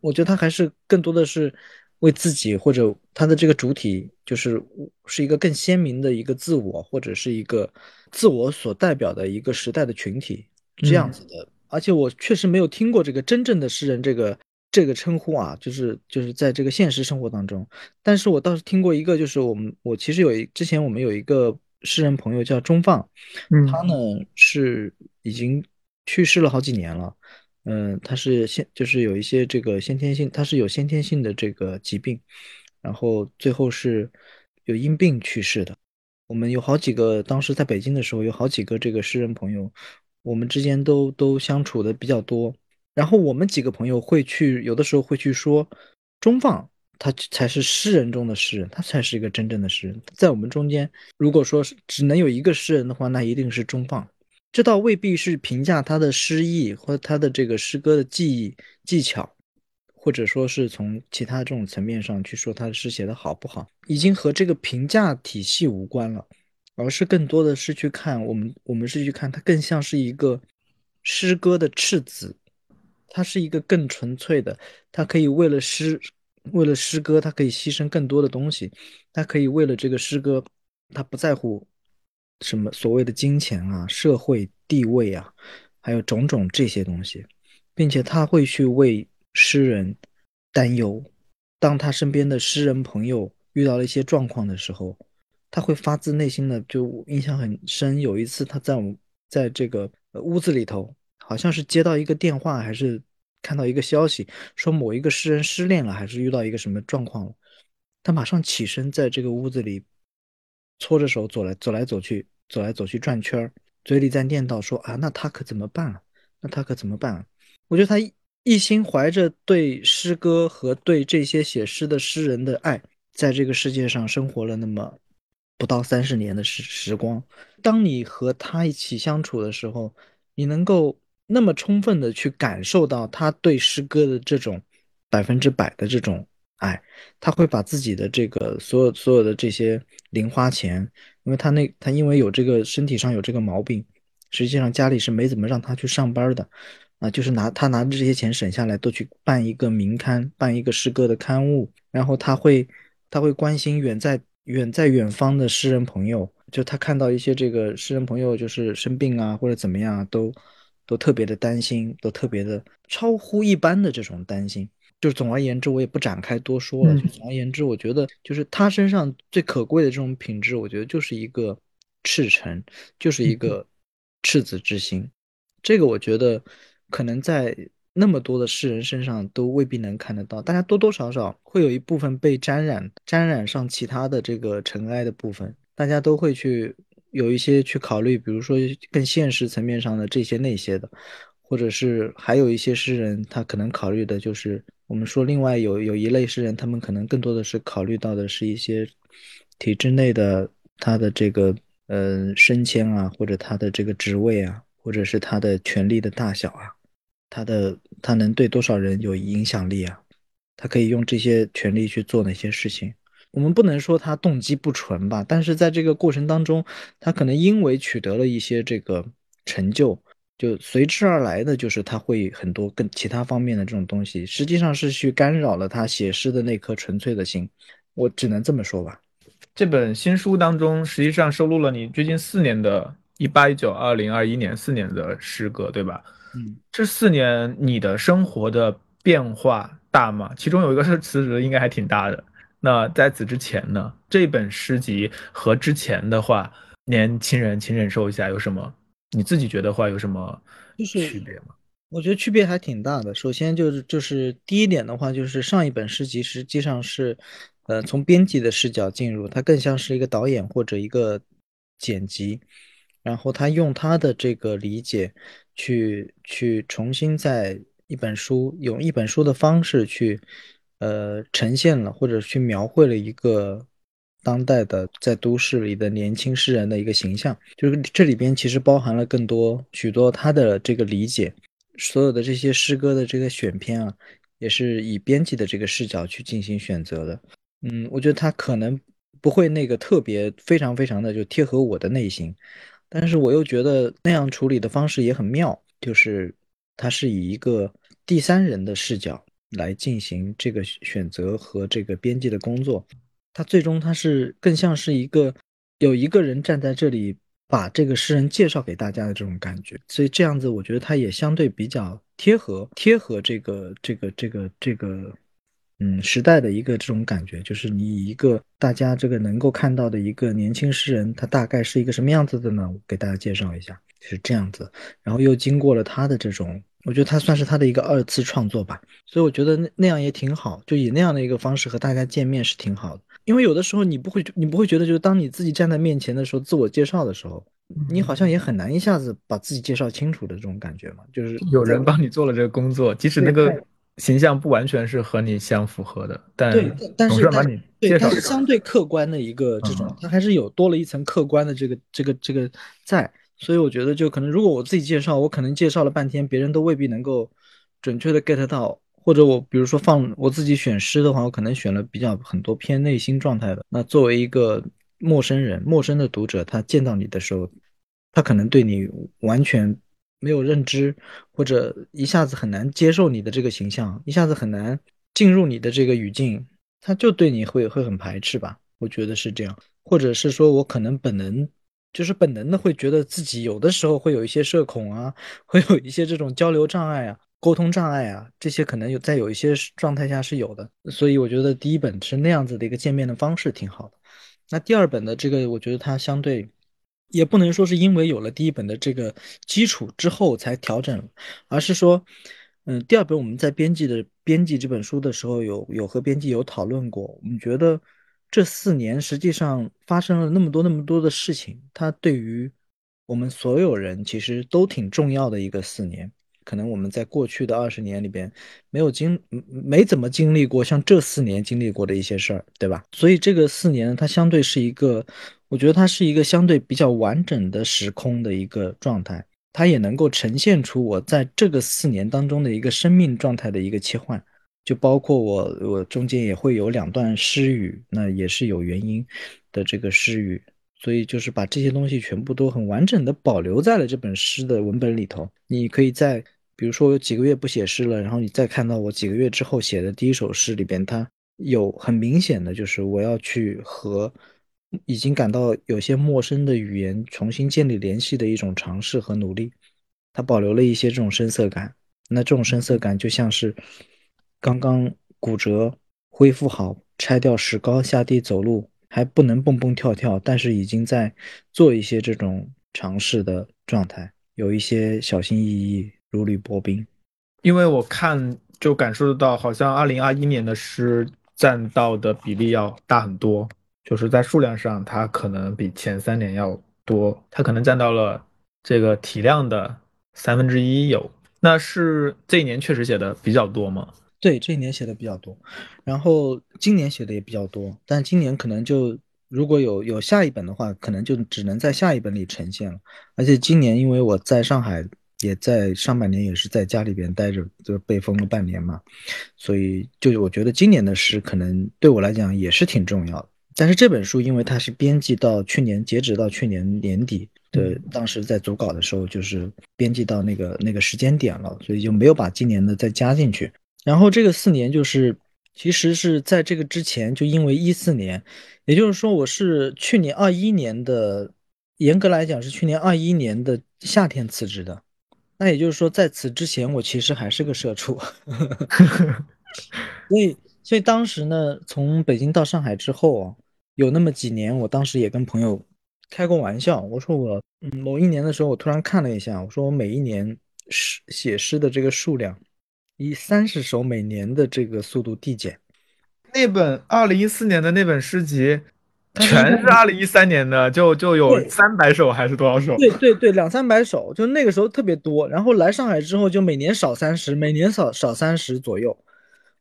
我觉得他还是更多的是。为自己或者他的这个主体，就是是一个更鲜明的一个自我，或者是一个自我所代表的一个时代的群体这样子的。而且我确实没有听过这个真正的诗人这个这个称呼啊，就是就是在这个现实生活当中。但是我倒是听过一个，就是我们我其实有一之前我们有一个诗人朋友叫钟放，他呢是已经去世了好几年了。嗯，他是先就是有一些这个先天性，他是有先天性的这个疾病，然后最后是有因病去世的。我们有好几个，当时在北京的时候，有好几个这个诗人朋友，我们之间都都相处的比较多。然后我们几个朋友会去，有的时候会去说，钟放他才是诗人中的诗人，他才是一个真正的诗人。在我们中间，如果说只能有一个诗人的话，那一定是钟放。这倒未必是评价他的诗意或他的这个诗歌的技艺技巧，或者说是从其他这种层面上去说他的诗写的好不好，已经和这个评价体系无关了，而是更多的是去看我们，我们是去看他更像是一个诗歌的赤子，他是一个更纯粹的，他可以为了诗，为了诗歌，他可以牺牲更多的东西，他可以为了这个诗歌，他不在乎。什么所谓的金钱啊、社会地位啊，还有种种这些东西，并且他会去为诗人担忧。当他身边的诗人朋友遇到了一些状况的时候，他会发自内心的就印象很深。有一次他在我在这个屋子里头，好像是接到一个电话，还是看到一个消息，说某一个诗人失恋了，还是遇到一个什么状况了，他马上起身在这个屋子里搓着手走来走来走去。走来走去转圈儿，嘴里在念叨说：“啊，那他可怎么办啊？那他可怎么办啊？”我觉得他一心怀着对诗歌和对这些写诗的诗人的爱，在这个世界上生活了那么不到三十年的时时光。当你和他一起相处的时候，你能够那么充分的去感受到他对诗歌的这种百分之百的这种爱，他会把自己的这个所有所有的这些零花钱。因为他那他因为有这个身体上有这个毛病，实际上家里是没怎么让他去上班的，啊，就是拿他拿着这些钱省下来，都去办一个名刊，办一个诗歌的刊物，然后他会他会关心远在远在远方的诗人朋友，就他看到一些这个诗人朋友就是生病啊或者怎么样，都都特别的担心，都特别的超乎一般的这种担心。就总而言之，我也不展开多说了。就总而言之，我觉得就是他身上最可贵的这种品质，我觉得就是一个赤诚，就是一个赤子之心。这个我觉得可能在那么多的世人身上都未必能看得到。大家多多少少会有一部分被沾染，沾染上其他的这个尘埃的部分，大家都会去有一些去考虑，比如说更现实层面上的这些那些的。或者是还有一些诗人，他可能考虑的就是我们说另外有有一类诗人，他们可能更多的是考虑到的是一些体制内的他的这个呃升迁啊，或者他的这个职位啊，或者是他的权力的大小啊，他的他能对多少人有影响力啊，他可以用这些权利去做哪些事情。我们不能说他动机不纯吧，但是在这个过程当中，他可能因为取得了一些这个成就，就随之而来的就是他会很多更其他方面的这种东西，实际上是去干扰了他写诗的那颗纯粹的心。我只能这么说吧。这本新书当中，实际上收录了你最近四年的一八一九二零二一年四年的诗歌，对吧？嗯，这四年你的生活的变化大吗？其中有一个是辞职，应该还挺大的。那在此之前呢？这本诗集和之前的话，年轻人请忍受一下，有什么？你自己觉得话有什么区别吗？我觉得区别还挺大的。首先就是就是第一点的话，就是上一本诗集实际上是，呃，从编辑的视角进入，它更像是一个导演或者一个剪辑，然后他用他的这个理解去去重新在一本书用一本书的方式去。呃，呈现了或者去描绘了一个当代的在都市里的年轻诗人的一个形象，就是这里边其实包含了更多许多他的这个理解，所有的这些诗歌的这个选片啊，也是以编辑的这个视角去进行选择的。嗯，我觉得他可能不会那个特别非常非常的就贴合我的内心，但是我又觉得那样处理的方式也很妙，就是他是以一个第三人的视角。来进行这个选择和这个编辑的工作，他最终他是更像是一个有一个人站在这里把这个诗人介绍给大家的这种感觉，所以这样子我觉得他也相对比较贴合贴合这个这个这个这个嗯时代的一个这种感觉，就是你一个大家这个能够看到的一个年轻诗人，他大概是一个什么样子的呢？我给大家介绍一下，是这样子，然后又经过了他的这种。我觉得他算是他的一个二次创作吧，所以我觉得那那样也挺好，就以那样的一个方式和大家见面是挺好的。因为有的时候你不会，你不会觉得，就是当你自己站在面前的时候，自我介绍的时候，你好像也很难一下子把自己介绍清楚的这种感觉嘛。就是有人帮你做了这个工作，即使那个形象不完全是和你相符合的，但对，但是把你介绍，是相对客观的一个这种，它还是有多了一层客观的这个这个这个在。所以我觉得，就可能如果我自己介绍，我可能介绍了半天，别人都未必能够准确的 get 到。或者我比如说放我自己选诗的话，我可能选了比较很多偏内心状态的。那作为一个陌生人、陌生的读者，他见到你的时候，他可能对你完全没有认知，或者一下子很难接受你的这个形象，一下子很难进入你的这个语境，他就对你会会很排斥吧？我觉得是这样，或者是说我可能本能。就是本能的会觉得自己有的时候会有一些社恐啊，会有一些这种交流障碍啊、沟通障碍啊，这些可能有在有一些状态下是有的。所以我觉得第一本是那样子的一个见面的方式挺好的。那第二本的这个，我觉得它相对也不能说是因为有了第一本的这个基础之后才调整，而是说，嗯，第二本我们在编辑的编辑这本书的时候，有有和编辑有讨论过，我们觉得。这四年实际上发生了那么多那么多的事情，它对于我们所有人其实都挺重要的一个四年。可能我们在过去的二十年里边没有经没怎么经历过像这四年经历过的一些事儿，对吧？所以这个四年它相对是一个，我觉得它是一个相对比较完整的时空的一个状态，它也能够呈现出我在这个四年当中的一个生命状态的一个切换。就包括我，我中间也会有两段诗语，那也是有原因的这个诗语，所以就是把这些东西全部都很完整的保留在了这本诗的文本里头。你可以在，比如说有几个月不写诗了，然后你再看到我几个月之后写的第一首诗里边，它有很明显的就是我要去和已经感到有些陌生的语言重新建立联系的一种尝试和努力，它保留了一些这种深色感。那这种深色感就像是。刚刚骨折恢复好，拆掉石膏下地走路还不能蹦蹦跳跳，但是已经在做一些这种尝试的状态，有一些小心翼翼，如履薄冰。因为我看就感受得到，好像二零二一年的诗占到的比例要大很多，就是在数量上它可能比前三年要多，它可能占到了这个体量的三分之一有。那是这一年确实写的比较多吗？对，这一年写的比较多，然后今年写的也比较多，但今年可能就如果有有下一本的话，可能就只能在下一本里呈现了。而且今年因为我在上海，也在上半年也是在家里边待着，就被封了半年嘛，所以就我觉得今年的诗可能对我来讲也是挺重要的。但是这本书因为它是编辑到去年截止到去年年底的，当时在组稿的时候就是编辑到那个那个时间点了，所以就没有把今年的再加进去。然后这个四年就是，其实是在这个之前，就因为一四年，也就是说我是去年二一年的，严格来讲是去年二一年的夏天辞职的。那也就是说，在此之前我其实还是个社畜。所以，所以当时呢，从北京到上海之后啊，有那么几年，我当时也跟朋友开过玩笑，我说我某一年的时候，我突然看了一下，我说我每一年诗写诗的这个数量。以三十首每年的这个速度递减，那本二零一四年的那本诗集，全是二零一三年的，就就有三百首还是多少首？对对对，两三百首，就那个时候特别多。然后来上海之后，就每年少三十，每年少少三十左右。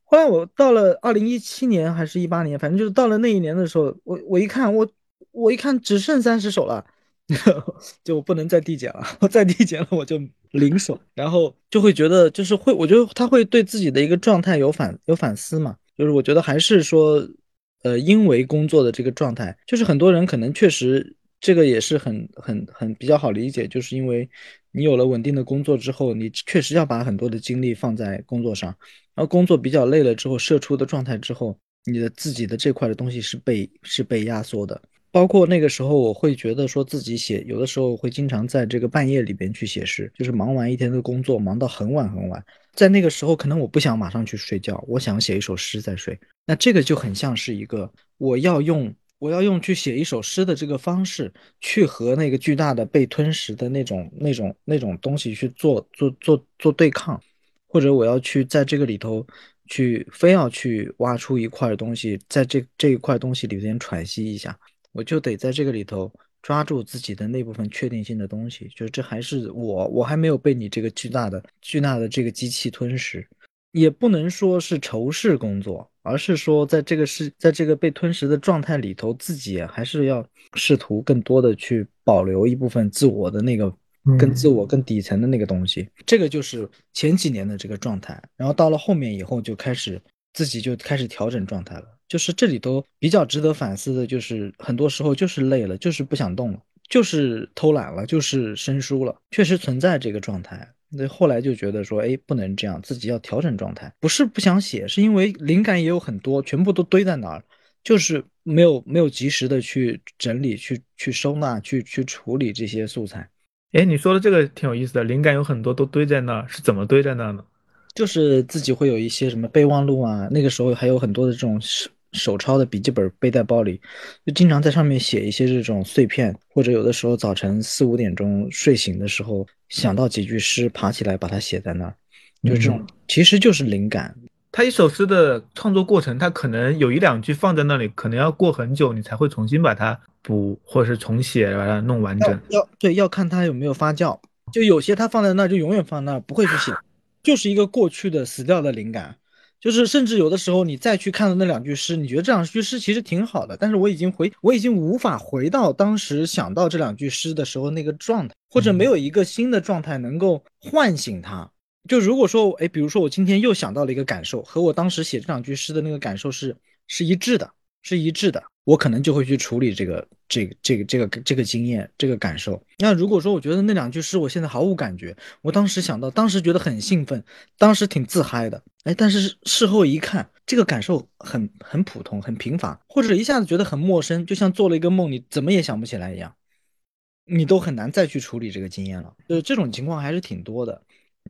后来我到了二零一七年还是一八年，反正就是到了那一年的时候，我我一看，我我一看只剩三十首了。就不能再递减了，我再递减了我就零手，然后就会觉得就是会，我觉得他会对自己的一个状态有反有反思嘛，就是我觉得还是说，呃，因为工作的这个状态，就是很多人可能确实这个也是很很很比较好理解，就是因为你有了稳定的工作之后，你确实要把很多的精力放在工作上，然后工作比较累了之后，射出的状态之后，你的自己的这块的东西是被是被压缩的。包括那个时候，我会觉得说自己写，有的时候会经常在这个半夜里边去写诗，就是忙完一天的工作，忙到很晚很晚，在那个时候，可能我不想马上去睡觉，我想写一首诗再睡。那这个就很像是一个我要用我要用去写一首诗的这个方式，去和那个巨大的被吞噬的那种那种那种东西去做做做做对抗，或者我要去在这个里头去非要去挖出一块东西，在这这一块东西里边喘息一下。我就得在这个里头抓住自己的那部分确定性的东西，就是这还是我，我还没有被你这个巨大的、巨大的这个机器吞噬，也不能说是仇视工作，而是说在这个是在这个被吞噬的状态里头，自己还是要试图更多的去保留一部分自我的那个更自我更底层的那个东西，这个就是前几年的这个状态，然后到了后面以后就开始自己就开始调整状态了。就是这里头比较值得反思的，就是很多时候就是累了，就是不想动了，就是偷懒了，就是生疏了，确实存在这个状态。那后来就觉得说，哎，不能这样，自己要调整状态。不是不想写，是因为灵感也有很多，全部都堆在那儿，就是没有没有及时的去整理、去去收纳、去去处理这些素材。哎，你说的这个挺有意思的，灵感有很多都堆在那儿，是怎么堆在那儿呢？就是自己会有一些什么备忘录啊，那个时候还有很多的这种。手手抄的笔记本背在包里，就经常在上面写一些这种碎片，或者有的时候早晨四五点钟睡醒的时候想到几句诗，爬起来把它写在那儿，就这种其实就是灵感。他一首诗的创作过程，他可能有一两句放在那里，可能要过很久，你才会重新把它补或者是重写，把它弄完整。要对，要看它有没有发酵。就有些它放在那就永远放那，不会去写，就是一个过去的死掉的灵感。就是，甚至有的时候你再去看的那两句诗，你觉得这两句诗其实挺好的，但是我已经回，我已经无法回到当时想到这两句诗的时候那个状态，或者没有一个新的状态能够唤醒它。就如果说，哎，比如说我今天又想到了一个感受，和我当时写这两句诗的那个感受是是一致的，是一致的。我可能就会去处理这个、这个、这个、这个、这个经验、这个感受。那如果说我觉得那两句诗我现在毫无感觉，我当时想到，当时觉得很兴奋，当时挺自嗨的，哎，但是事后一看，这个感受很很普通、很平凡，或者一下子觉得很陌生，就像做了一个梦，你怎么也想不起来一样，你都很难再去处理这个经验了。就是这种情况还是挺多的。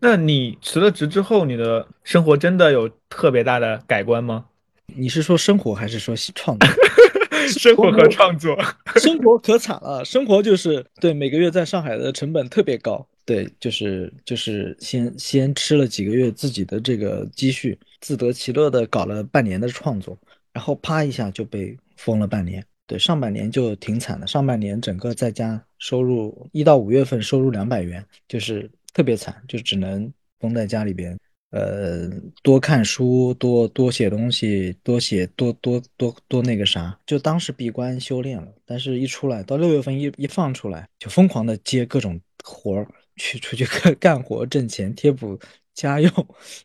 那你辞了职之后，你的生活真的有特别大的改观吗？你是说生活还是说创作？生活和创作，生活可惨了。生活就是对每个月在上海的成本特别高，对，就是就是先先吃了几个月自己的这个积蓄，自得其乐的搞了半年的创作，然后啪一下就被封了半年。对，上半年就挺惨的，上半年整个在家收入一到五月份收入两百元，就是特别惨，就只能封在家里边。呃，多看书，多多写东西，多写多多多多那个啥，就当是闭关修炼了。但是，一出来到六月份一一放出来，就疯狂的接各种活儿，去出去 干干活挣钱贴补家用。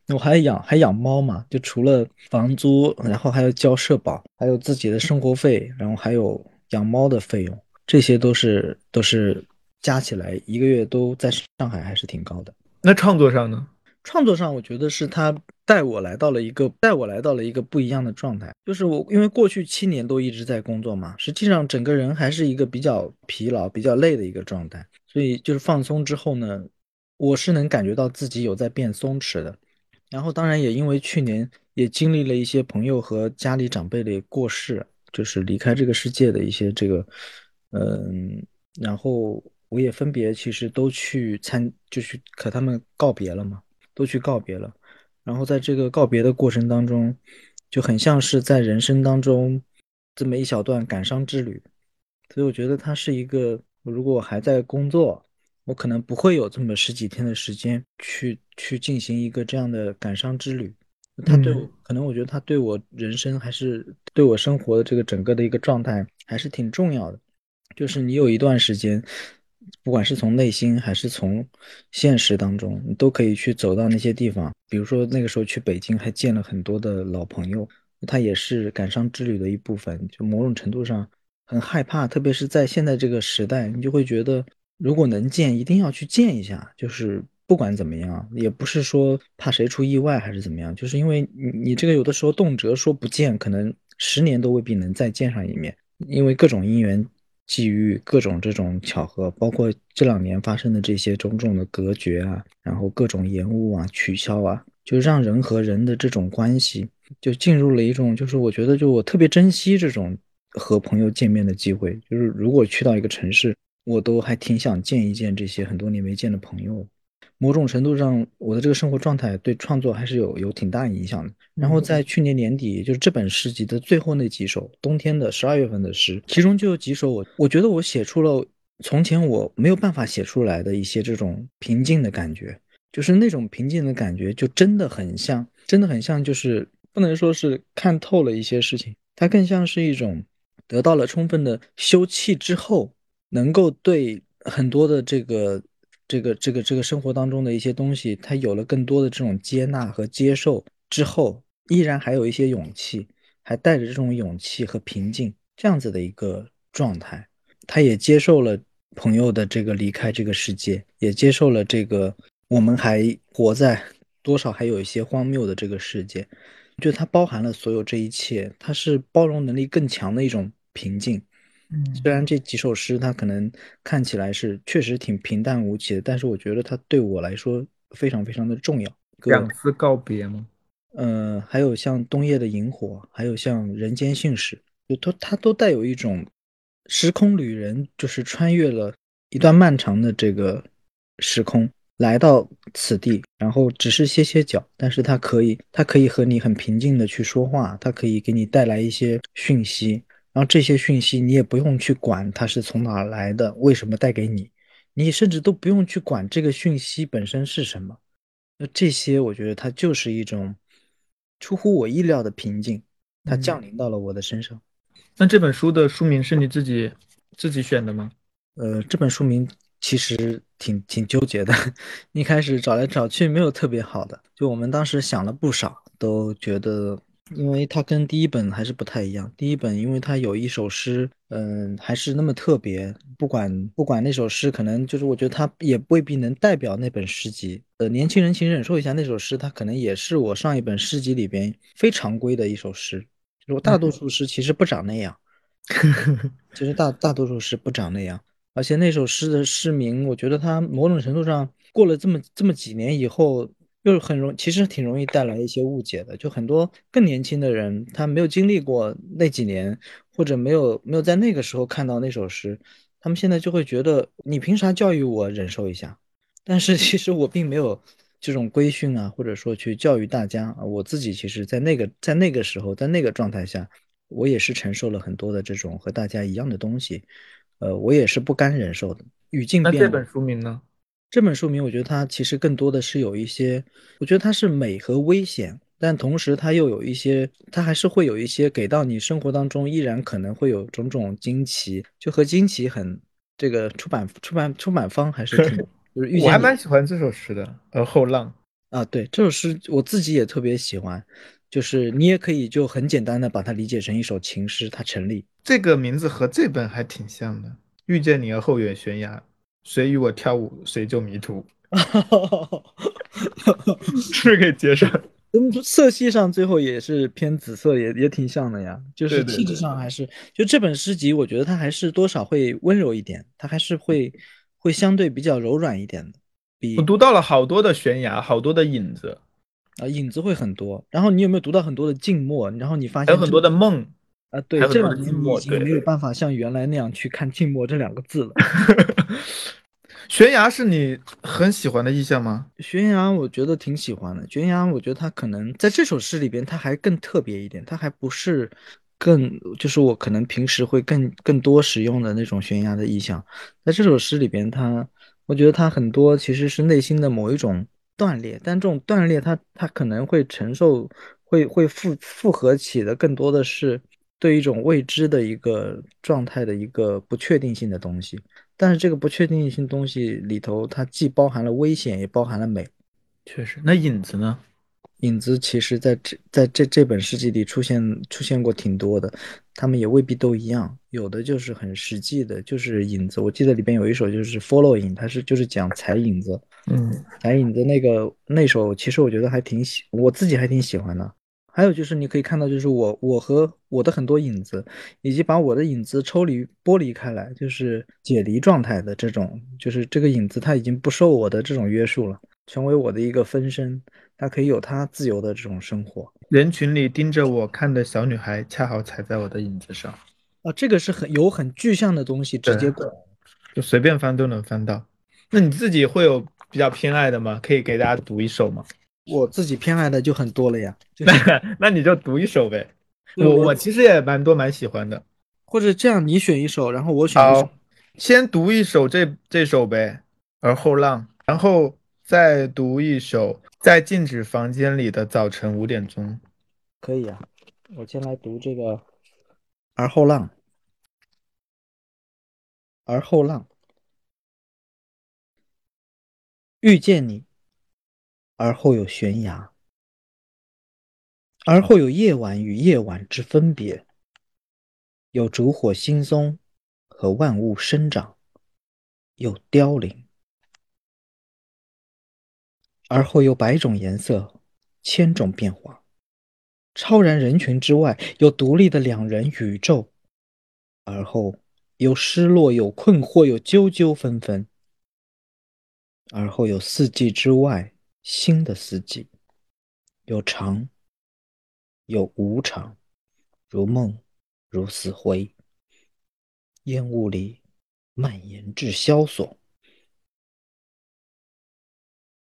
我还养还养猫嘛，就除了房租，然后还要交社保，还有自己的生活费，然后还有养猫的费用，这些都是都是加起来一个月都在上海还是挺高的。那创作上呢？创作上，我觉得是他带我来到了一个带我来到了一个不一样的状态。就是我因为过去七年都一直在工作嘛，实际上整个人还是一个比较疲劳、比较累的一个状态。所以就是放松之后呢，我是能感觉到自己有在变松弛的。然后当然也因为去年也经历了一些朋友和家里长辈的过世，就是离开这个世界的一些这个，嗯，然后我也分别其实都去参，就去和他们告别了嘛。都去告别了，然后在这个告别的过程当中，就很像是在人生当中这么一小段感伤之旅。所以我觉得它是一个，如果我还在工作，我可能不会有这么十几天的时间去去进行一个这样的感伤之旅。他对我，可能我觉得他对我人生还是对我生活的这个整个的一个状态还是挺重要的。就是你有一段时间。不管是从内心还是从现实当中，你都可以去走到那些地方。比如说那个时候去北京，还见了很多的老朋友，他也是感伤之旅的一部分。就某种程度上很害怕，特别是在现在这个时代，你就会觉得如果能见，一定要去见一下。就是不管怎么样，也不是说怕谁出意外还是怎么样，就是因为你你这个有的时候动辄说不见，可能十年都未必能再见上一面，因为各种因缘。基于各种这种巧合，包括这两年发生的这些种种的隔绝啊，然后各种延误啊、取消啊，就让人和人的这种关系就进入了一种，就是我觉得就我特别珍惜这种和朋友见面的机会，就是如果去到一个城市，我都还挺想见一见这些很多年没见的朋友。某种程度上，我的这个生活状态对创作还是有有挺大影响的。然后在去年年底，就是这本诗集的最后那几首冬天的十二月份的诗，其中就有几首我我觉得我写出了从前我没有办法写出来的一些这种平静的感觉，就是那种平静的感觉，就真的很像，真的很像，就是不能说是看透了一些事情，它更像是一种得到了充分的休憩之后，能够对很多的这个。这个这个这个生活当中的一些东西，他有了更多的这种接纳和接受之后，依然还有一些勇气，还带着这种勇气和平静这样子的一个状态。他也接受了朋友的这个离开这个世界，也接受了这个我们还活在多少还有一些荒谬的这个世界。就它包含了所有这一切，它是包容能力更强的一种平静。虽然这几首诗它可能看起来是确实挺平淡无奇的，但是我觉得它对我来说非常非常的重要。两次告别吗？嗯，还有像冬夜的萤火，还有像人间信使，就都它都带有一种时空旅人，就是穿越了一段漫长的这个时空来到此地，然后只是歇歇脚，但是它可以，它可以和你很平静的去说话，它可以给你带来一些讯息。然后这些讯息你也不用去管它是从哪来的，为什么带给你，你甚至都不用去管这个讯息本身是什么。那这些我觉得它就是一种出乎我意料的平静，它降临到了我的身上。那这本书的书名是你自己自己选的吗？呃，这本书名其实挺挺纠结的，一开始找来找去没有特别好的，就我们当时想了不少，都觉得。因为它跟第一本还是不太一样。第一本，因为它有一首诗，嗯，还是那么特别。不管不管那首诗，可能就是我觉得它也未必能代表那本诗集。呃，年轻人请忍受一下，那首诗它可能也是我上一本诗集里边非常规的一首诗。就是我大多数诗其实不长那样，其实大大多数诗不长那样。而且那首诗的诗名，我觉得它某种程度上过了这么这么几年以后。就是很容，其实挺容易带来一些误解的。就很多更年轻的人，他没有经历过那几年，或者没有没有在那个时候看到那首诗，他们现在就会觉得你凭啥教育我忍受一下？但是其实我并没有这种规训啊，或者说去教育大家啊。我自己其实，在那个在那个时候，在那个状态下，我也是承受了很多的这种和大家一样的东西，呃，我也是不甘忍受的。语境变。那这本书名呢？这本书名，我觉得它其实更多的是有一些，我觉得它是美和危险，但同时它又有一些，它还是会有一些给到你生活当中依然可能会有种种惊奇，就和惊奇很这个出版出版出版方还是挺 就是遇见。我还蛮喜欢这首诗的，《而后浪》啊，对，这首诗我自己也特别喜欢，就是你也可以就很简单的把它理解成一首情诗，它成立。这个名字和这本还挺像的，《遇见你而后远悬崖》。谁与我跳舞，谁就迷途。是不是可以接上？嗯，色系上最后也是偏紫色，也也挺像的呀。就是气质上还是，就这本诗集，我觉得它还是多少会温柔一点，它还是会会相对比较柔软一点的。比我读到了好多的悬崖，好多的影子啊，影子会很多。然后你有没有读到很多的静默？然后你发现有很多的梦啊，对，这两年你已经没有办法像原来那样去看“静默”这两个字了。悬崖是你很喜欢的意象吗？悬崖我觉得挺喜欢的。悬崖我觉得它可能在这首诗里边，它还更特别一点，它还不是更就是我可能平时会更更多使用的那种悬崖的意象。在这首诗里边，它我觉得它很多其实是内心的某一种断裂，但这种断裂它它可能会承受会会复复合起的更多的是对一种未知的一个状态的一个不确定性的东西。但是这个不确定性东西里头，它既包含了危险，也包含了美。确实，那影子呢？影子其实在这在这这本诗集里出现出现过挺多的，他们也未必都一样。有的就是很实际的，就是影子。我记得里边有一首就是 Following，它是就是讲踩影子。嗯，踩影子那个那首，其实我觉得还挺喜，我自己还挺喜欢的。还有就是，你可以看到，就是我我和我的很多影子，以及把我的影子抽离剥离开来，就是解离状态的这种，就是这个影子它已经不受我的这种约束了，成为我的一个分身，它可以有它自由的这种生活。人群里盯着我看的小女孩，恰好踩在我的影子上。啊，这个是很有很具象的东西，直接过来，就随便翻都能翻到。那你自己会有比较偏爱的吗？可以给大家读一首吗？我自己偏爱的就很多了呀，那 那你就读一首呗。我我其实也蛮多蛮喜欢的，或者这样，你选一首，然后我选一首。先读一首这这首呗，而后浪，然后再读一首在静止房间里的早晨五点钟。可以啊，我先来读这个而后浪，而后浪，遇见你。而后有悬崖，而后有夜晚与夜晚之分别，有烛火惺忪和万物生长，有凋零。而后有百种颜色，千种变化，超然人群之外，有独立的两人宇宙。而后有失落，有困惑，有纠纠纷纷。而后有四季之外。新的四季，有长，有无常，如梦，如死灰。烟雾里蔓延至萧索，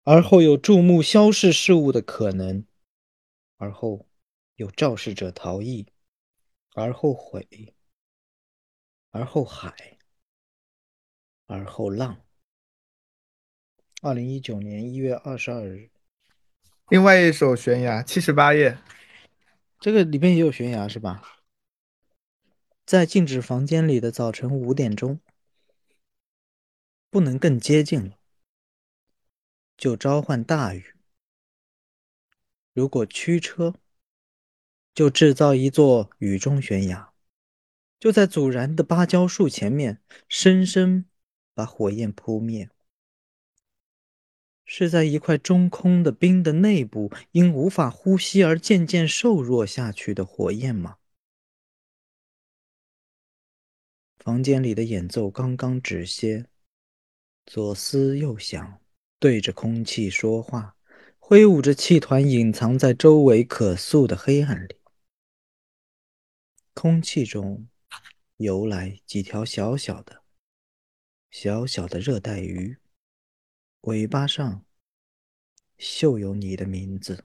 而后有注目消逝事物的可能，而后有肇事者逃逸，而后悔，而后海，而后浪。二零一九年一月二十二日，另外一首悬崖七十八页，这个里边也有悬崖是吧？在静止房间里的早晨五点钟，不能更接近了，就召唤大雨。如果驱车，就制造一座雨中悬崖，就在阻燃的芭蕉树前面，深深把火焰扑灭。是在一块中空的冰的内部，因无法呼吸而渐渐瘦弱下去的火焰吗？房间里的演奏刚刚止歇，左思右想，对着空气说话，挥舞着气团，隐藏在周围可塑的黑暗里。空气中游来几条小小的、小小的热带鱼。尾巴上绣有你的名字。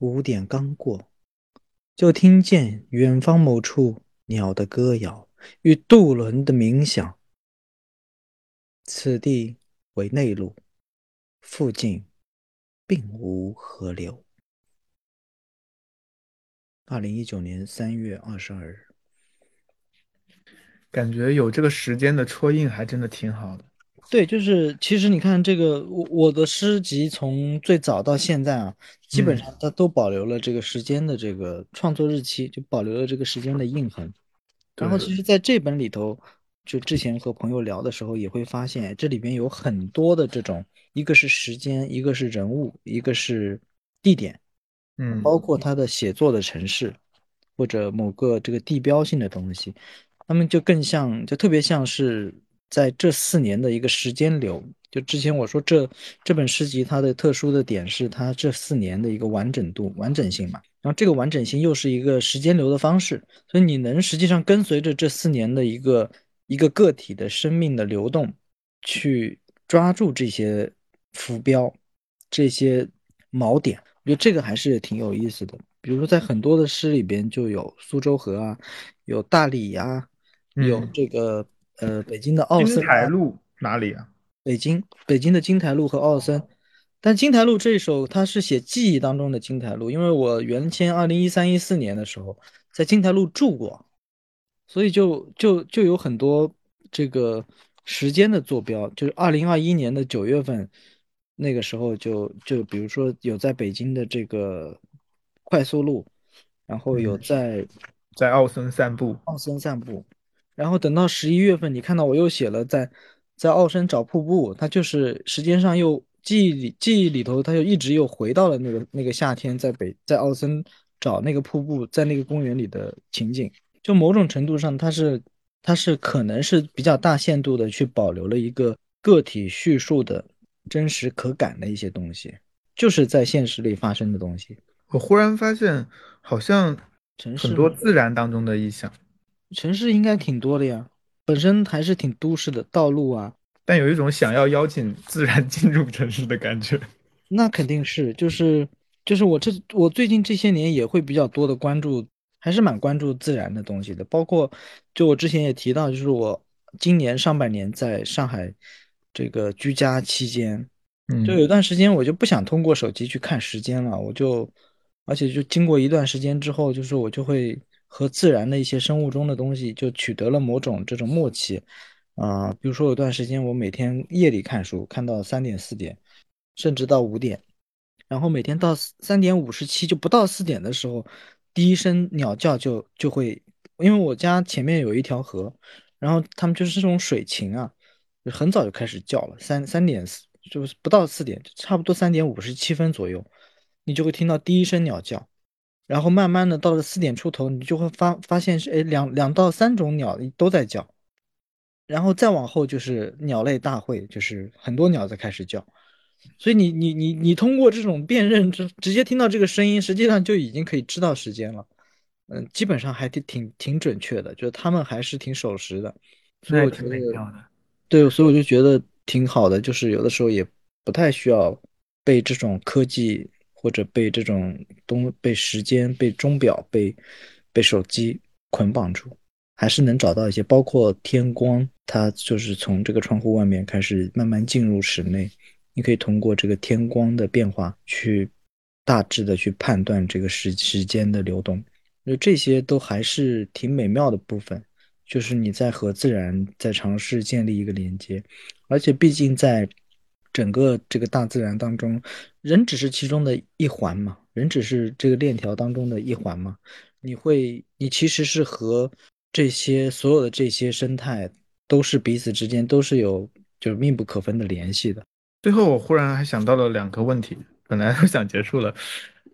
五点刚过，就听见远方某处鸟的歌谣与渡轮的鸣响。此地为内陆，附近并无河流。二零一九年三月二十二日，感觉有这个时间的戳印，还真的挺好的。对，就是其实你看这个，我我的诗集从最早到现在啊，基本上它都保留了这个时间的这个创作日期，就保留了这个时间的印痕。然后其实在这本里头，就之前和朋友聊的时候也会发现，这里边有很多的这种，一个是时间，一个是人物，一个是地点，嗯，包括他的写作的城市或者某个这个地标性的东西，他们就更像，就特别像是。在这四年的一个时间流，就之前我说这这本诗集它的特殊的点是它这四年的一个完整度、完整性嘛。然后这个完整性又是一个时间流的方式，所以你能实际上跟随着这四年的一个一个个体的生命的流动，去抓住这些浮标、这些锚点，我觉得这个还是挺有意思的。比如说在很多的诗里边就有苏州河啊，有大理呀，有这个。呃，北京的奥森台路哪里啊？北京，北京的金台路和奥森，但金台路这一首它是写记忆当中的金台路，因为我原先二零一三一四年的时候在金台路住过，所以就就就有很多这个时间的坐标，就是二零二一年的九月份那个时候就就比如说有在北京的这个快速路，然后有在在奥森散步，奥森散步。然后等到十一月份，你看到我又写了在在奥森找瀑布，它就是时间上又记忆里记忆里头，它就一直又回到了那个那个夏天在北在奥森找那个瀑布，在那个公园里的情景。就某种程度上，它是它是可能是比较大限度的去保留了一个个体叙述的真实可感的一些东西，就是在现实里发生的东西。我忽然发现，好像很多自然当中的意象。城市应该挺多的呀，本身还是挺都市的道路啊，但有一种想要邀请自然进入城市的感觉。那肯定是，就是就是我这我最近这些年也会比较多的关注，还是蛮关注自然的东西的。包括就我之前也提到，就是我今年上半年在上海这个居家期间，就有段时间我就不想通过手机去看时间了，我就而且就经过一段时间之后，就是我就会。和自然的一些生物钟的东西就取得了某种这种默契，啊，比如说有段时间我每天夜里看书，看到三点四点，甚至到五点，然后每天到三点五十七就不到四点的时候，第一声鸟叫就就会，因为我家前面有一条河，然后他们就是这种水禽啊，很早就开始叫了，三三点四就是不到四点，差不多三点五十七分左右，你就会听到第一声鸟叫。然后慢慢的到了四点出头，你就会发发现是哎两两到三种鸟都在叫，然后再往后就是鸟类大会，就是很多鸟在开始叫，所以你你你你通过这种辨认直直接听到这个声音，实际上就已经可以知道时间了，嗯，基本上还挺挺挺准确的，就是他们还是挺守时的，所以我觉得对，所以我就觉得挺好的，就是有的时候也不太需要被这种科技。或者被这种东被时间、被钟表、被被手机捆绑住，还是能找到一些，包括天光，它就是从这个窗户外面开始慢慢进入室内，你可以通过这个天光的变化去大致的去判断这个时时间的流动，就这些都还是挺美妙的部分，就是你在和自然在尝试建立一个连接，而且毕竟在。整个这个大自然当中，人只是其中的一环嘛，人只是这个链条当中的一环嘛。你会，你其实是和这些所有的这些生态都是彼此之间都是有就是密不可分的联系的。最后，我忽然还想到了两个问题，本来都想结束了，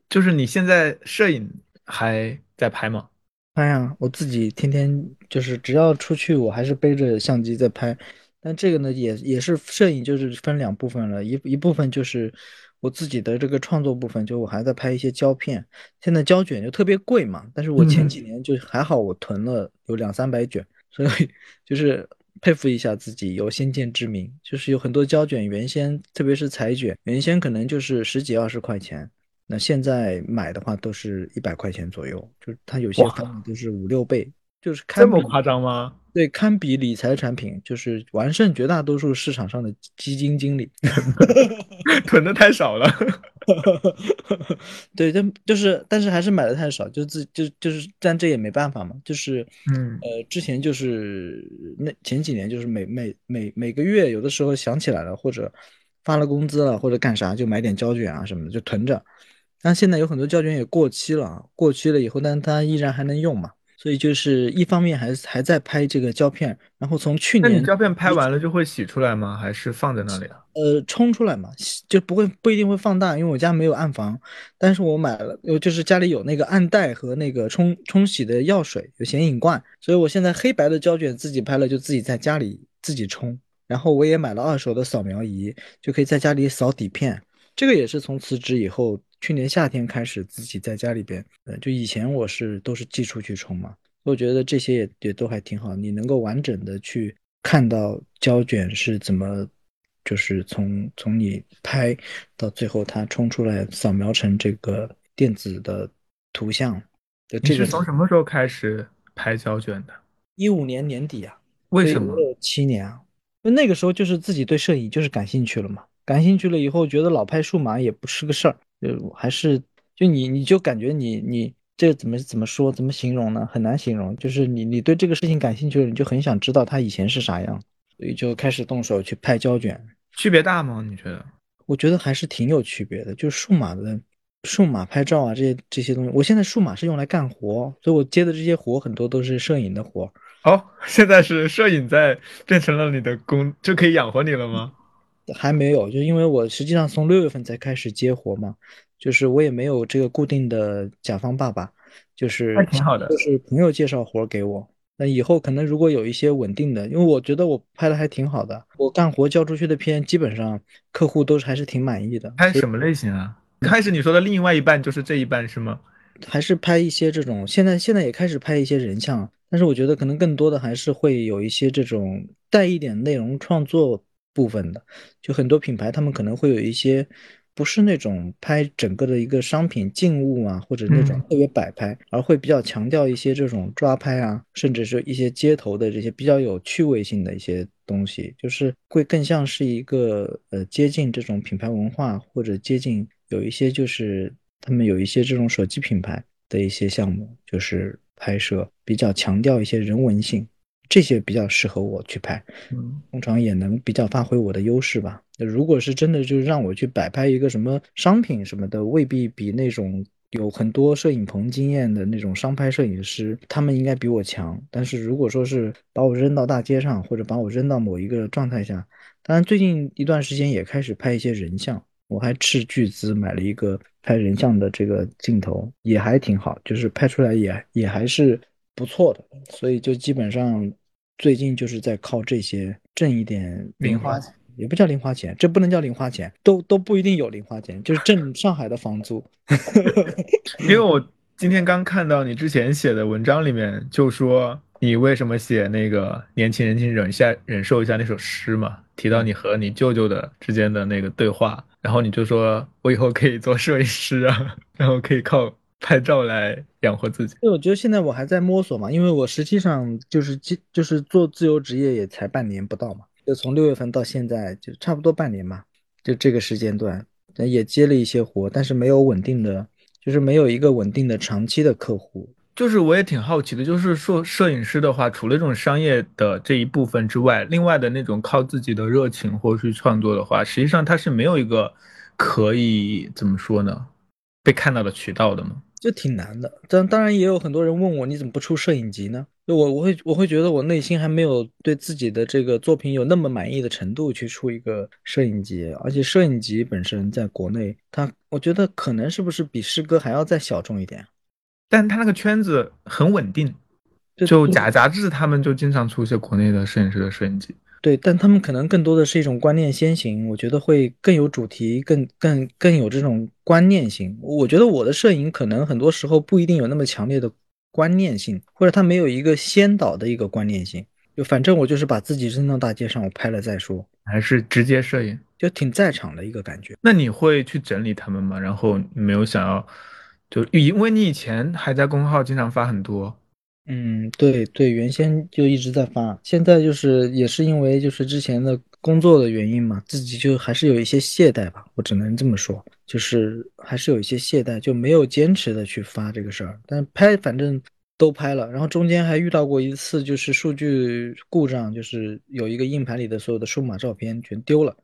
就是你现在摄影还在拍吗？拍呀，我自己天天就是只要出去，我还是背着相机在拍。但这个呢，也也是摄影，就是分两部分了，一一部分就是我自己的这个创作部分，就我还在拍一些胶片。现在胶卷就特别贵嘛，但是我前几年就还好，我囤了有两三百卷，所以就是佩服一下自己有先见之明。就是有很多胶卷，原先特别是彩卷，原先可能就是十几二十块钱，那现在买的话都是一百块钱左右，就是它有些翻的都是五六倍。就是这么夸张吗？对，堪比理财产品，就是完胜绝大多数市场上的基金经理，囤的太少了。对，但就是，但是还是买的太少，就自就就是，但这也没办法嘛，就是，嗯，呃，之前就是那前几年，就是每每每每个月，有的时候想起来了，或者发了工资了，或者干啥，就买点胶卷啊什么的，就囤着。但现在有很多胶卷也过期了，过期了以后，但它依然还能用嘛。所以就是一方面还还在拍这个胶片，然后从去年，那你胶片拍完了就会洗出来吗？还是放在那里啊？呃，冲出来嘛，就不会不一定会放大，因为我家没有暗房，但是我买了，就是家里有那个暗袋和那个冲冲洗的药水，有显影罐，所以我现在黑白的胶卷自己拍了就自己在家里自己冲，然后我也买了二手的扫描仪，就可以在家里扫底片，这个也是从辞职以后。去年夏天开始自己在家里边，呃，就以前我是都是寄出去冲嘛，我觉得这些也也都还挺好，你能够完整的去看到胶卷是怎么，就是从从你拍到最后它冲出来扫描成这个电子的图像。你是从什么时候开始拍胶卷的？一五年年底啊。为什么？七年啊，就那个时候就是自己对摄影就是感兴趣了嘛，感兴趣了以后觉得老拍数码也不是个事儿。就还是就你你就感觉你你这怎么怎么说怎么形容呢？很难形容。就是你你对这个事情感兴趣了，你就很想知道它以前是啥样，所以就开始动手去拍胶卷。区别大吗？你觉得？我觉得还是挺有区别的。就是数码的数码拍照啊，这些这些东西，我现在数码是用来干活，所以我接的这些活很多都是摄影的活。哦，现在是摄影在变成了你的工，就可以养活你了吗？还没有，就因为我实际上从六月份才开始接活嘛，就是我也没有这个固定的甲方爸爸，就是挺好的，就是朋友介绍活给我。那以后可能如果有一些稳定的，因为我觉得我拍的还挺好的，我干活交出去的片基本上客户都是还是挺满意的。拍什么类型啊？开始你说的另外一半就是这一半是吗？还是拍一些这种，现在现在也开始拍一些人像，但是我觉得可能更多的还是会有一些这种带一点内容创作。部分的，就很多品牌，他们可能会有一些不是那种拍整个的一个商品静物啊，或者那种特别摆拍，而会比较强调一些这种抓拍啊，甚至是一些街头的这些比较有趣味性的一些东西，就是会更像是一个呃接近这种品牌文化，或者接近有一些就是他们有一些这种手机品牌的一些项目，就是拍摄比较强调一些人文性。这些比较适合我去拍，嗯，通常也能比较发挥我的优势吧。如果是真的就是让我去摆拍一个什么商品什么的，未必比那种有很多摄影棚经验的那种商拍摄影师，他们应该比我强。但是如果说是把我扔到大街上，或者把我扔到某一个状态下，当然最近一段时间也开始拍一些人像，我还斥巨资买了一个拍人像的这个镜头，也还挺好，就是拍出来也也还是不错的。所以就基本上。最近就是在靠这些挣一点零花钱，也不叫零花钱，这不能叫零花钱，都都不一定有零花钱，就是挣上海的房租。因为我今天刚看到你之前写的文章里面，就说你为什么写那个年轻人，请忍下忍受一下那首诗嘛，提到你和你舅舅的之间的那个对话，然后你就说我以后可以做摄影师啊，然后可以靠。拍照来养活自己，因为我觉得现在我还在摸索嘛，因为我实际上就是就是做自由职业也才半年不到嘛，就从六月份到现在就差不多半年嘛，就这个时间段也接了一些活，但是没有稳定的，就是没有一个稳定的长期的客户。就是我也挺好奇的，就是说摄影师的话，除了这种商业的这一部分之外，另外的那种靠自己的热情或去创作的话，实际上他是没有一个可以怎么说呢，被看到的渠道的吗？就挺难的，但当然也有很多人问我，你怎么不出摄影集呢？就我我会我会觉得我内心还没有对自己的这个作品有那么满意的程度去出一个摄影集，而且摄影集本身在国内，它我觉得可能是不是比诗歌还要再小众一点，但它那个圈子很稳定，就假杂志他们就经常出一些国内的摄影师的摄影集。对，但他们可能更多的是一种观念先行，我觉得会更有主题，更更更有这种观念性。我觉得我的摄影可能很多时候不一定有那么强烈的观念性，或者它没有一个先导的一个观念性。就反正我就是把自己扔到大街上，我拍了再说，还是直接摄影，就挺在场的一个感觉。那你会去整理他们吗？然后没有想要，就因为你以前还在公号经常发很多。嗯，对对，原先就一直在发，现在就是也是因为就是之前的工作的原因嘛，自己就还是有一些懈怠吧，我只能这么说，就是还是有一些懈怠，就没有坚持的去发这个事儿。但拍反正都拍了，然后中间还遇到过一次就是数据故障，就是有一个硬盘里的所有的数码照片全丢了，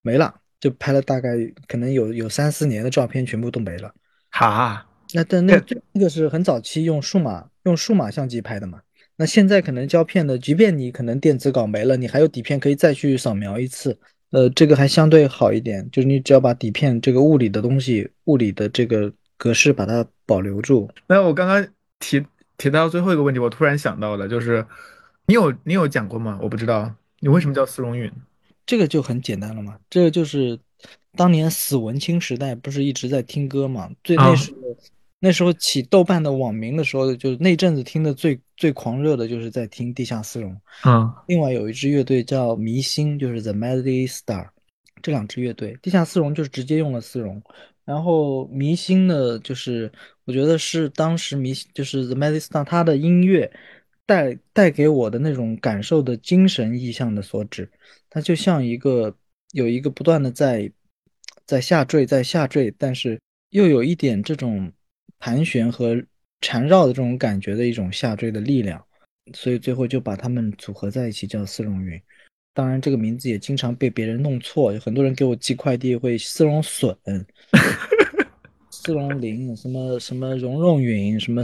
没了，就拍了大概可能有有三四年的照片全部都没了。哈。那但那这个是很早期用数码用数码相机拍的嘛？那现在可能胶片的，即便你可能电子稿没了，你还有底片可以再去扫描一次，呃，这个还相对好一点。就是你只要把底片这个物理的东西、物理的这个格式把它保留住。那我刚刚提提到最后一个问题，我突然想到了，就是你有你有讲过吗？我不知道你为什么叫丝绒云，这个就很简单了嘛，这个就是当年死文青时代不是一直在听歌嘛，最那时候。那时候起豆瓣的网名的时候，就是那阵子听的最最狂热的，就是在听地下丝绒。嗯，另外有一支乐队叫迷星，就是 The Melody Star，这两支乐队，地下丝绒就是直接用了丝绒。然后迷星呢，就是我觉得是当时迷就是 The Melody Star，它的音乐带带给我的那种感受的精神意象的所指，它就像一个有一个不断的在在下坠，在下坠，但是又有一点这种。盘旋和缠绕的这种感觉的一种下坠的力量，所以最后就把它们组合在一起叫丝绒云。当然，这个名字也经常被别人弄错，有很多人给我寄快递会丝绒笋、丝绒林、什么什么绒绒云、什么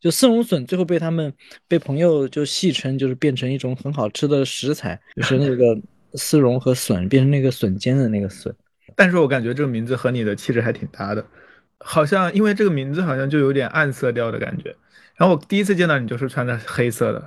就丝绒笋，最后被他们被朋友就戏称就是变成一种很好吃的食材，就是那个丝绒和笋变成那个笋尖的那个笋。但是我感觉这个名字和你的气质还挺搭的。好像因为这个名字好像就有点暗色调的感觉，然后我第一次见到你就是穿的黑色的，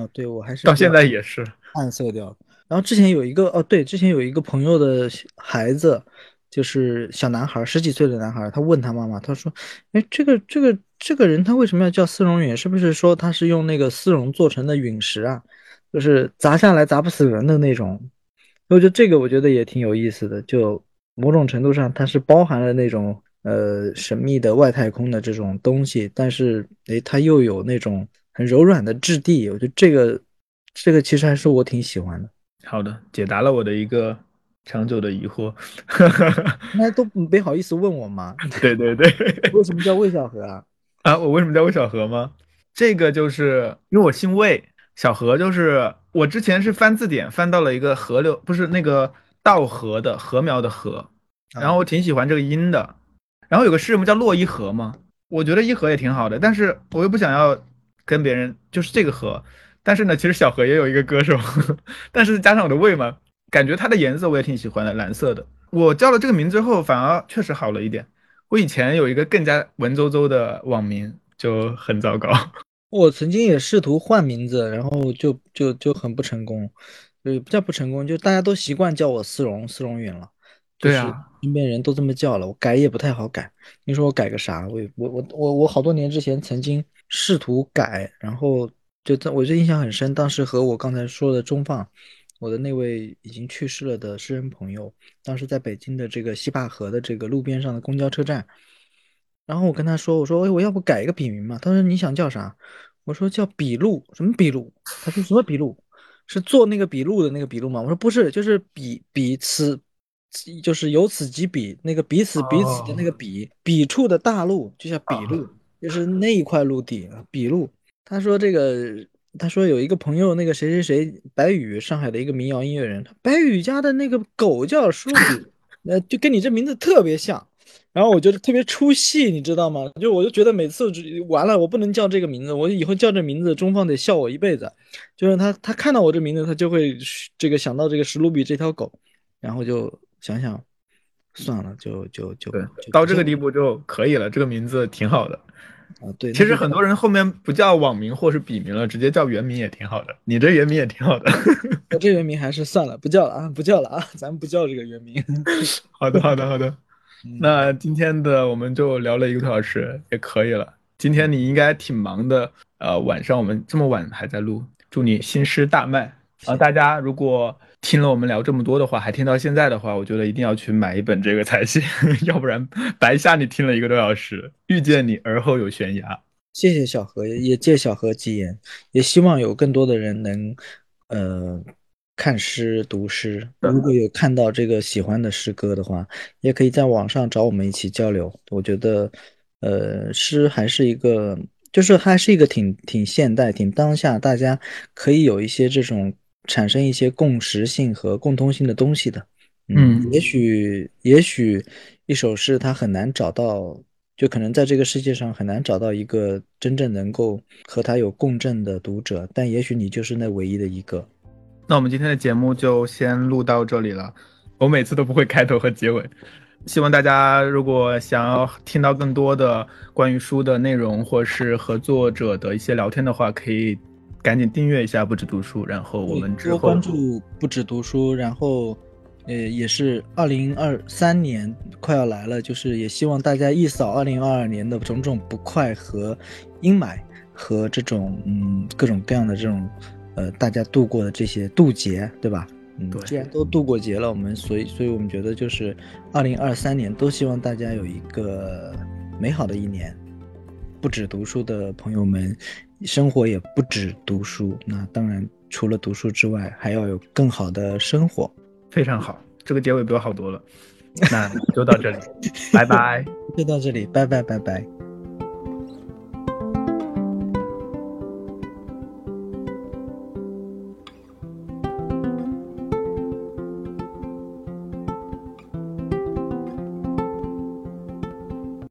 啊，对我还是到现在也是暗色调。然后之前有一个哦，对，之前有一个朋友的孩子，就是小男孩，十几岁的男孩，他问他妈妈，他说：“哎，这个这个这个人他为什么要叫丝绒陨？是不是说他是用那个丝绒做成的陨石啊？就是砸下来砸不死人的那种？”我觉得这个我觉得也挺有意思的，就某种程度上它是包含了那种。呃，神秘的外太空的这种东西，但是诶，它又有那种很柔软的质地，我觉得这个这个其实还是我挺喜欢的。好的，解答了我的一个长久的疑惑。那都没好意思问我吗？对对对，为什么叫魏小河啊？啊，我为什么叫魏小河吗？这个就是因为我姓魏，小河就是我之前是翻字典翻到了一个河流，不是那个稻禾的禾苗的禾，然后我挺喜欢这个音的。然后有个诗人不叫洛伊河嘛？我觉得伊河也挺好的，但是我又不想要跟别人就是这个河。但是呢，其实小河也有一个歌手，但是加上我的胃嘛，感觉它的颜色我也挺喜欢的，蓝色的。我叫了这个名之后，反而确实好了一点。我以前有一个更加文绉绉的网名，就很糟糕。我曾经也试图换名字，然后就就就很不成功，就不叫不成功，就大家都习惯叫我丝绒丝绒云了。对啊，身边人都这么叫了，我改也不太好改。你说我改个啥？我我我我我好多年之前曾经试图改，然后就在我就印象很深。当时和我刚才说的中放，我的那位已经去世了的诗人朋友，当时在北京的这个西坝河的这个路边上的公交车站，然后我跟他说，我说哎，我要不改一个笔名嘛？他说你想叫啥？我说叫笔录，什么笔录？他说什么笔录？是做那个笔录的那个笔录吗？我说不是，就是笔笔此。就是由此及彼，那个彼此彼此的那个彼，彼处的大陆就叫彼路，就是那一块陆地啊，彼路。他说这个，他说有一个朋友，那个谁谁谁，白宇，上海的一个民谣音乐人，白宇家的那个狗叫舒比，那就跟你这名字特别像。然后我觉得特别出戏，你知道吗？就我就觉得每次完了，我不能叫这个名字，我以后叫这名字，中方得笑我一辈子。就是他他看到我这名字，他就会这个想到这个史努比这条狗，然后就。想想，算了，就就就对，到这个地步就可以了。这个名字挺好的啊。对，其实很多人后面不叫网名或是笔名了，直接叫原名也挺好的。你这原名也挺好的。我这原名还是算了，不叫了啊，不叫了啊，咱们不叫这个原名。好的，好的，好的。那今天的我们就聊了一个多小时，也可以了。今天你应该挺忙的，呃，晚上我们这么晚还在录，祝你新诗大卖啊！大家如果。听了我们聊这么多的话，还听到现在的话，我觉得一定要去买一本这个才行，要不然白瞎你听了一个多小时。遇见你，而后有悬崖。谢谢小何，也借小何吉言，也希望有更多的人能，呃，看诗读诗。如果有看到这个喜欢的诗歌的话，也可以在网上找我们一起交流。我觉得，呃，诗还是一个，就是还是一个挺挺现代、挺当下，大家可以有一些这种产生一些共识性和共通性的东西的。嗯，也许也许一首诗它很难找到。就可能在这个世界上很难找到一个真正能够和他有共振的读者，但也许你就是那唯一的一个。那我们今天的节目就先录到这里了。我每次都不会开头和结尾，希望大家如果想要听到更多的关于书的内容，或是和作者的一些聊天的话，可以赶紧订阅一下不止读书，然后我们之后关注不止读书，然后。呃，也是二零二三年快要来了，就是也希望大家一扫二零二二年的种种不快和阴霾，和这种嗯各种各样的这种呃大家度过的这些渡劫，对吧？嗯，既然都渡过劫了，我们所以所以我们觉得就是二零二三年都希望大家有一个美好的一年，不止读书的朋友们，生活也不止读书，那当然除了读书之外，还要有更好的生活。非常好，这个结尾比我好多了，那就到这里，拜拜，就到这里，拜拜，拜拜。